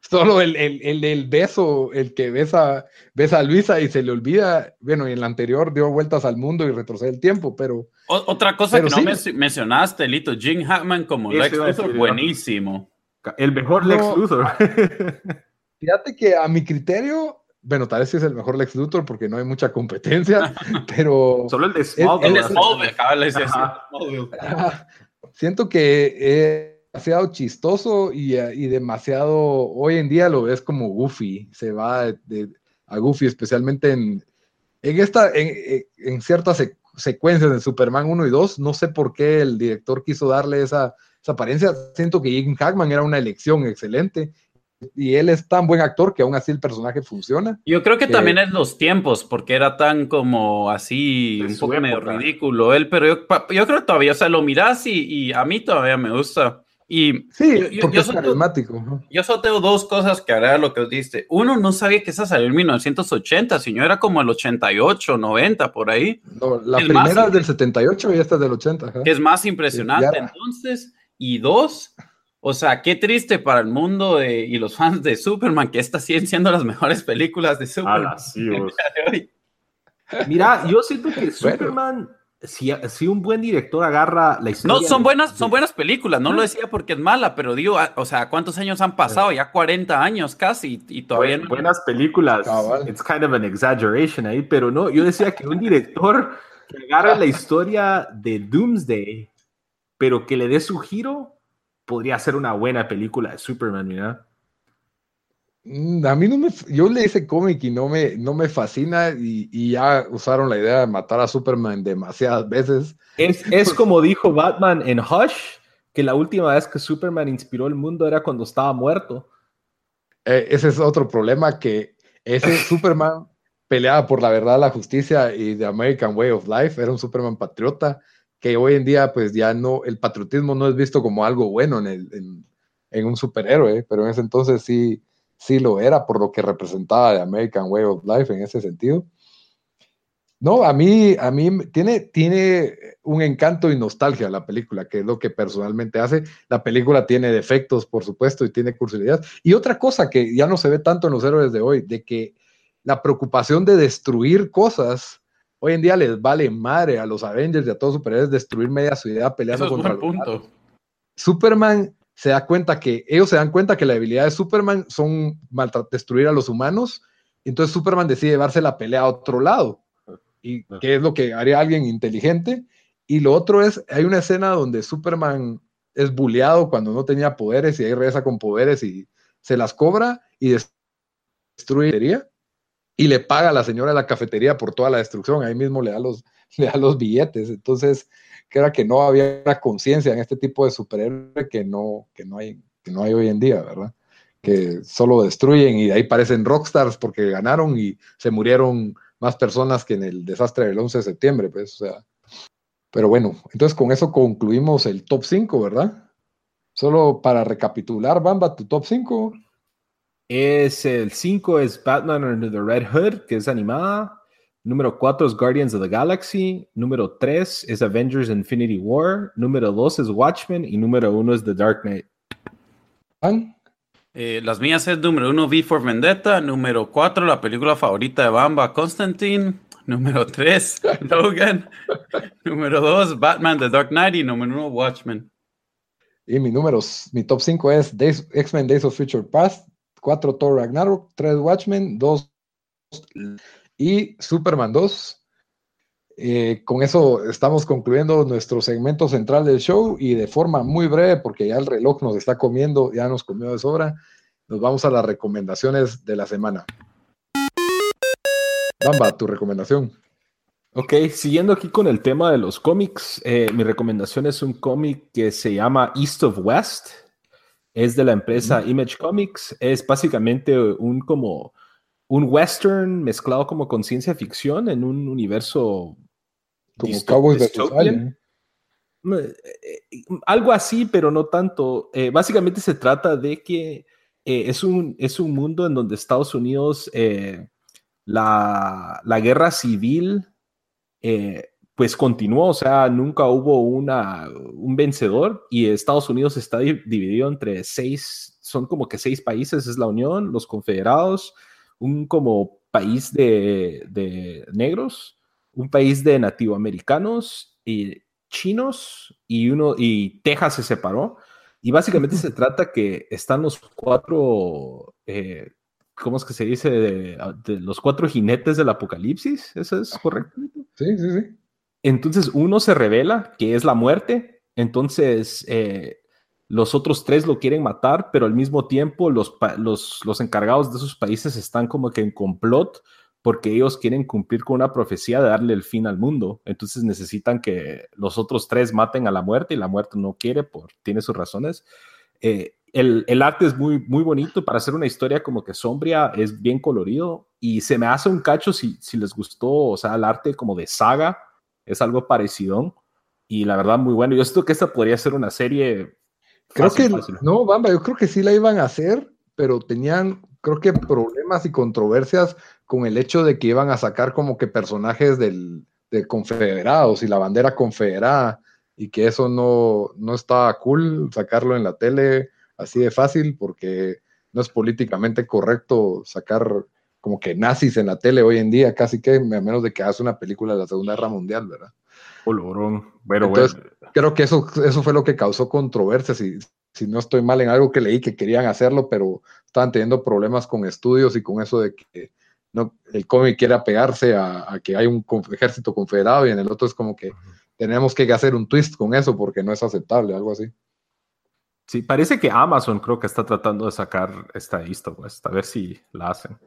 Solo el, el, el del beso, el que besa, besa a Luisa y se le olvida. Bueno, y en la anterior dio vueltas al mundo y retrocede el tiempo, pero O- otra cosa Pero que no mencionaste, Lito, Jim Hackman como Lex Luthor, buenísimo. El mejor Lex No. Luthor. fíjate que a mi criterio, bueno, tal vez sí es el mejor Lex Luthor porque no hay mucha competencia, pero Solo el de El Smallville. de es- Smallville, siento que es demasiado chistoso y, y demasiado, hoy en día lo ves como goofy, se va de- de- a goofy, especialmente en, en, esta, en, en- ciertas sec- secuencias de Superman 1 y 2, no sé por qué el director quiso darle esa, esa apariencia, siento que Jim Hackman era una elección excelente y él es tan buen actor que aún así el personaje funciona. Yo creo que que- también es los tiempos, porque era tan como así, un poco medio época. ridículo él, pero yo, yo creo que todavía, o sea, lo miras y, y a mí todavía me gusta. Y Sí, Yo- porque yo es carismático. ¿no? yo solo tengo dos cosas que a lo que diste. Uno, no sabía que esa salió en 1980, sino era como el 88, 90, por ahí. No, la Es más, primera sí. es del 78 y esta es del 80. ajá. que es más impresionante. Entonces, y dos, o sea, qué triste para el mundo de- y los fans de Superman que estas siguen siendo las mejores películas de Superman. Ala, sí, vos. de hoy. Mira, yo siento que Superman, si, si un buen director agarra la historia. No, son de- buenas, de- son buenas películas, no lo decía porque es mala, pero digo, ah, o sea, ¿cuántos años han pasado? Ya 40 años casi y todavía no... buenas películas. Cabal. It's kind of an exaggeration ahí, pero no, yo decía que un director que agarre la historia de Doomsday, pero que le dé su giro, podría ser una buena película de Superman, mira. Mm, A mí no me, yo leí ese cómic y no me, no me fascina y, y ya usaron la idea de matar a Superman demasiadas veces. Es, es como dijo Batman en Hush, que la última vez que Superman inspiró el mundo era cuando estaba muerto. Eh, ese es otro problema que ese Superman peleaba por la verdad, la justicia y the American Way of Life, era un Superman patriota que hoy en día pues ya no, el patriotismo no es visto como algo bueno en, el, en, un superhéroe, pero en ese entonces sí, sí lo era por lo que representaba the American Way of Life en ese sentido. No, a mí, a mí tiene, tiene un encanto y nostalgia la película, que es lo que personalmente hace. La película tiene defectos, por supuesto, y tiene curiosidad. Y otra cosa que ya no se ve tanto en los héroes de hoy, de que la preocupación de destruir cosas, hoy en día les vale madre a los Avengers y a todos los superhéroes destruir media ciudad peleando Eso es contra buen punto. Superman se da cuenta que ellos se dan cuenta que la habilidad de Superman son destruir a los humanos. Entonces Superman decide llevarse la pelea a otro lado. Y que es lo que haría alguien inteligente. Y lo otro es, hay una escena donde Superman es bulleado cuando no tenía poderes y ahí regresa con poderes y se las cobra y des- destruye y le paga a la señora de la cafetería por toda la destrucción. Ahí mismo le da los, le da los billetes. Entonces, que era que no había conciencia en este tipo de superhéroe que no, que, no hay, que no hay hoy en día, ¿verdad? Que solo destruyen y de ahí parecen rockstars porque ganaron y se murieron más personas que en el desastre del 11 de septiembre, pues, o sea. Pero bueno, entonces con eso concluimos el top 5, ¿verdad? Solo para recapitular, Bamba, tu top 5. Es el 5 es Batman Under the Red Hood, que es animada. Número 4 es Guardians of the Galaxy. Número 3 es Avengers Infinity War. Número 2 es Watchmen. Y número 1 es The Dark Knight. ¿Van? Eh, las mías es número uno, V for Vendetta. Número cuatro, la película favorita de Bamba, Constantine. Número tres, Logan. número dos, Batman, The Dark Knight. Y número uno, Watchmen. Y mi números, mi top 5 es X-Men Days of Future Past, 4 Thor Ragnarok, 3 Watchmen, 2 y Superman 2. Eh, con eso estamos concluyendo nuestro segmento central del show y de forma muy breve, porque ya el reloj nos está comiendo, ya nos comió de sobra, nos vamos a las recomendaciones de la semana. Bamba, tu recomendación. Ok, siguiendo aquí con el tema de los cómics, eh, mi recomendación es un cómic que se llama East of West. Es de la empresa Image Comics. Es básicamente un como un western mezclado como con ciencia ficción en un universo como Cowboys de algo así, pero no tanto. Eh, básicamente se trata de que eh, es, un, es un mundo en donde Estados Unidos, eh, la, la, guerra civil, pues continuó, o sea, nunca hubo una, un vencedor y Estados Unidos está dividido entre seis, son como que seis países, es la Unión, los Confederados, un como país de, de negros, un país de nativoamericanos y chinos y uno y Texas se separó. Y básicamente se trata que están los cuatro, eh, ¿cómo es que se dice? De, los cuatro jinetes del apocalipsis, ¿eso es correcto? Sí, sí, sí. Entonces uno se revela que es la muerte, entonces eh, los otros tres lo quieren matar, pero al mismo tiempo los, los, encargados de esos países están como que en complot porque ellos quieren cumplir con una profecía de darle el fin al mundo. Entonces necesitan que los otros tres maten a la muerte y la muerte no quiere, por, tiene sus razones. Eh, el, arte es muy, muy bonito para hacer una historia como que sombria, es bien colorido y se me hace un cacho si, si les gustó, o sea, el arte como de saga, es algo parecido y la verdad muy bueno. Yo siento que esta podría ser una serie. Creo que no, Bamba, yo creo que sí la iban a hacer, pero tenían, creo que problemas y controversias con el hecho de que iban a sacar como que personajes del, de confederados y la bandera confederada y que eso no, no estaba cool sacarlo en la tele así de fácil porque no es políticamente correcto sacar como que nazis en la tele hoy en día, casi que a menos de que hagas una película de la Segunda Guerra Mundial, ¿verdad? Bueno, Entonces, creo que eso, eso fue lo que causó controversia, si, si no estoy mal en algo que leí que querían hacerlo, pero estaban teniendo problemas con estudios y con eso de que no, el cómic quiere apegarse a, que hay un ejército confederado y en el otro es como que tenemos que hacer un twist con eso porque no es aceptable, algo así. Sí, parece que Amazon creo que está tratando de sacar esta lista, pues, a ver si la hacen.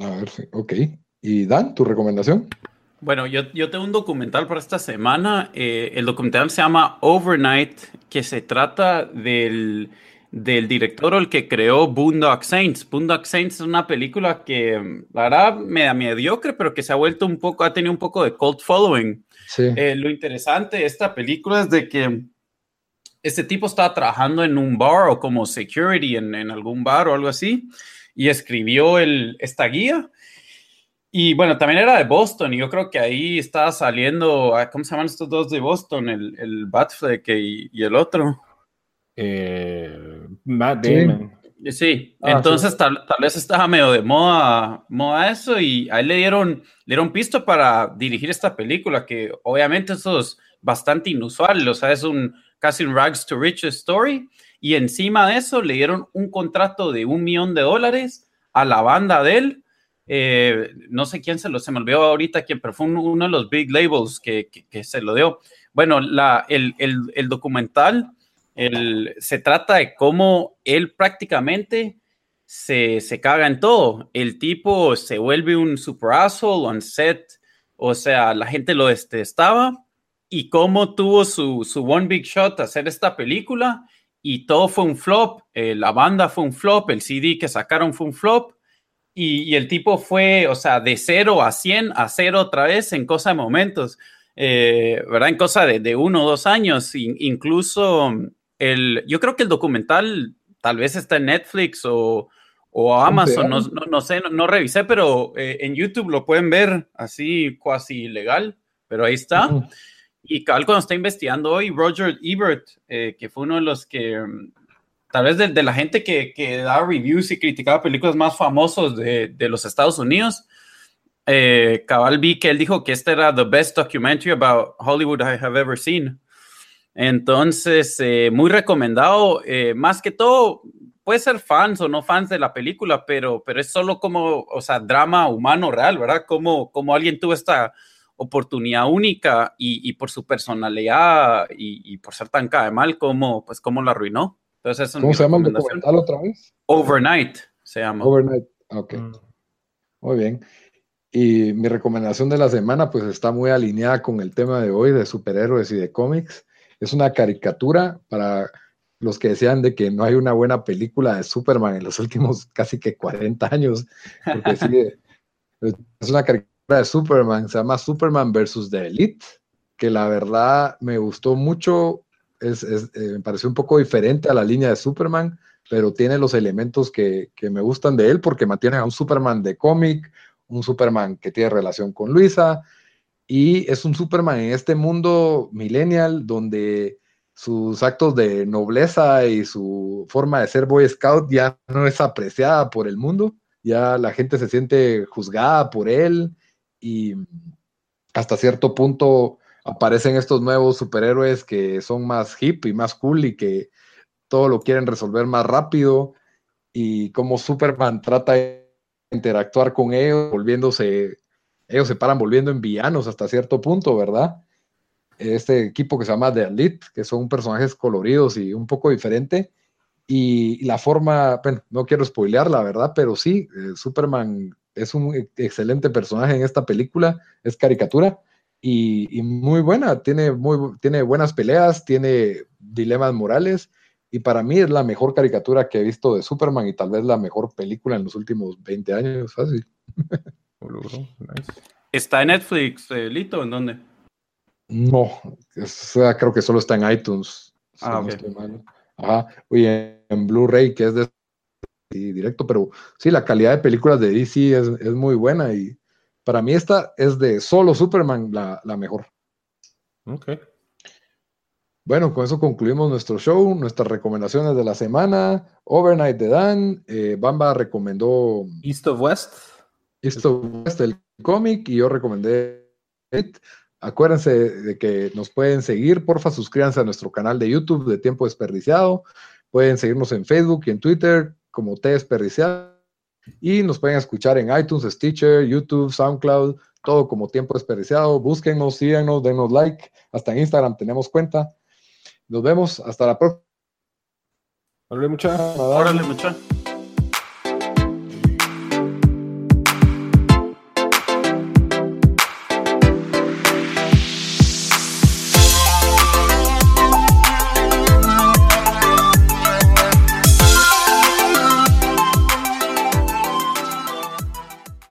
A ver, sí, ok. ¿Y Dan, tu recomendación? Bueno, yo, yo tengo un documental para esta semana. Eh, el documental se llama Overnight, que se trata del del director o el que creó Boondock Saints. Boondock Saints es una película que, la verdad, me da mediocre, pero que se ha vuelto un poco, ha tenido un poco de cult following. Eh, lo interesante de esta película es de que este tipo estaba trabajando en un bar o como security en, en algún bar o algo así y escribió el, esta guía. Y bueno, también era de Boston y yo creo que ahí estaba saliendo, ah, ¿cómo se llaman estos dos de Boston? El, el Batfleck y, y el otro. Eh, Matt Damon. Sí, ah, entonces Tal, vez estaba medio de moda, moda eso y ahí le dieron, le dieron pisto para dirigir esta película que obviamente eso es bastante inusual, o sea, es un casi un rags to riches story y encima de eso le dieron un contrato de un millón de dólares a la banda de él. Eh, no sé quién se lo, se me olvidó ahorita quién, pero fue uno de los big labels que, que, se lo dio. Bueno, la, el, el, el documental se trata de cómo él prácticamente se, se, caga en todo. El tipo se vuelve un super asshole on set, o sea, la gente lo detestaba y cómo tuvo su, su one big shot hacer esta película y todo fue un flop. Eh, la banda fue un flop, el CD que sacaron fue un flop. Y, el tipo fue, o sea, de cero a 100 a cero otra vez en cosa de momentos, eh, ¿verdad? En cosa de, de uno o dos años. incluso yo creo que el documental tal vez está en Netflix o, Amazon, no, sé, no, revisé, pero eh, en YouTube lo pueden ver así cuasi legal, pero ahí está. Y cabal cuando está investigando hoy, Roger Ebert, eh, que fue uno de los que, mm, tal vez de, la gente que, que, da reviews y criticaba películas más famosos de, los Estados Unidos, eh, cabal vi que él dijo que este era the best documentary about Hollywood I have ever seen. Entonces, eh, muy recomendado. Eh, más que todo, puede ser fans o no fans de la película, pero, pero es solo como, o sea, drama humano real, ¿verdad? Como, como alguien tuvo esta oportunidad única y, por su personalidad y, por ser tan cae mal, como, pues, cómo la arruinó. Entonces, ¿Cómo se llama el documental otra vez? Overnight se llama. Overnight, ok. Mm. Muy bien. Y mi recomendación de la semana, pues, está muy alineada con el tema de hoy de superhéroes y de cómics. Es una caricatura para los que decían de que no hay una buena película de Superman en los últimos casi que 40 años, porque sí, es una caricatura de Superman, se llama Superman versus The Elite, que la verdad me gustó mucho, es, eh, me pareció un poco diferente a la línea de Superman, pero tiene los elementos que, que me gustan de él, porque mantiene a un Superman de cómic, un Superman que tiene relación con Luisa, y es un Superman en este mundo millennial donde sus actos de nobleza y su forma de ser Boy Scout ya no es apreciada por el mundo, ya la gente se siente juzgada por él y hasta cierto punto aparecen estos nuevos superhéroes que son más hip y más cool y que todo lo quieren resolver más rápido y como Superman trata de interactuar con ellos, volviéndose, ellos se paran volviendo en villanos hasta cierto punto, ¿verdad? este equipo que se llama The Elite, que son personajes coloridos y un poco diferente. Y, la forma, bueno, no quiero spoilear la verdad, pero sí, eh, Superman es un excelente personaje en esta película, es caricatura y, muy buena, tiene, muy, tiene buenas peleas, tiene dilemas morales y para mí es la mejor caricatura que he visto de Superman y tal vez la mejor película en los últimos 20 años, fácil. ¿Está en Netflix, eh, Lito? ¿En dónde? No, creo que solo está en iTunes. ah, Ajá. Oye, en Blu-ray, que es de directo, pero sí, la calidad de películas de DC es, muy buena y para mí esta es de solo Superman la, mejor. Ok. Bueno, con eso concluimos nuestro show, nuestras recomendaciones de la semana. Overnight de Dan, eh, Bamba recomendó East of West. East of West, el cómic, y yo recomendé Acuérdense de que nos pueden seguir, porfa, suscríbanse a nuestro canal de YouTube de Tiempo Desperdiciado. Pueden seguirnos en Facebook y en Twitter como T Desperdiciado. Y nos pueden escuchar en iTunes, Stitcher, YouTube, SoundCloud, todo como Tiempo Desperdiciado. Búsquennos, síganos, denos like. Hasta en Instagram tenemos cuenta. Nos vemos. Hasta la próxima. Órale, mucha. Órale, mucha.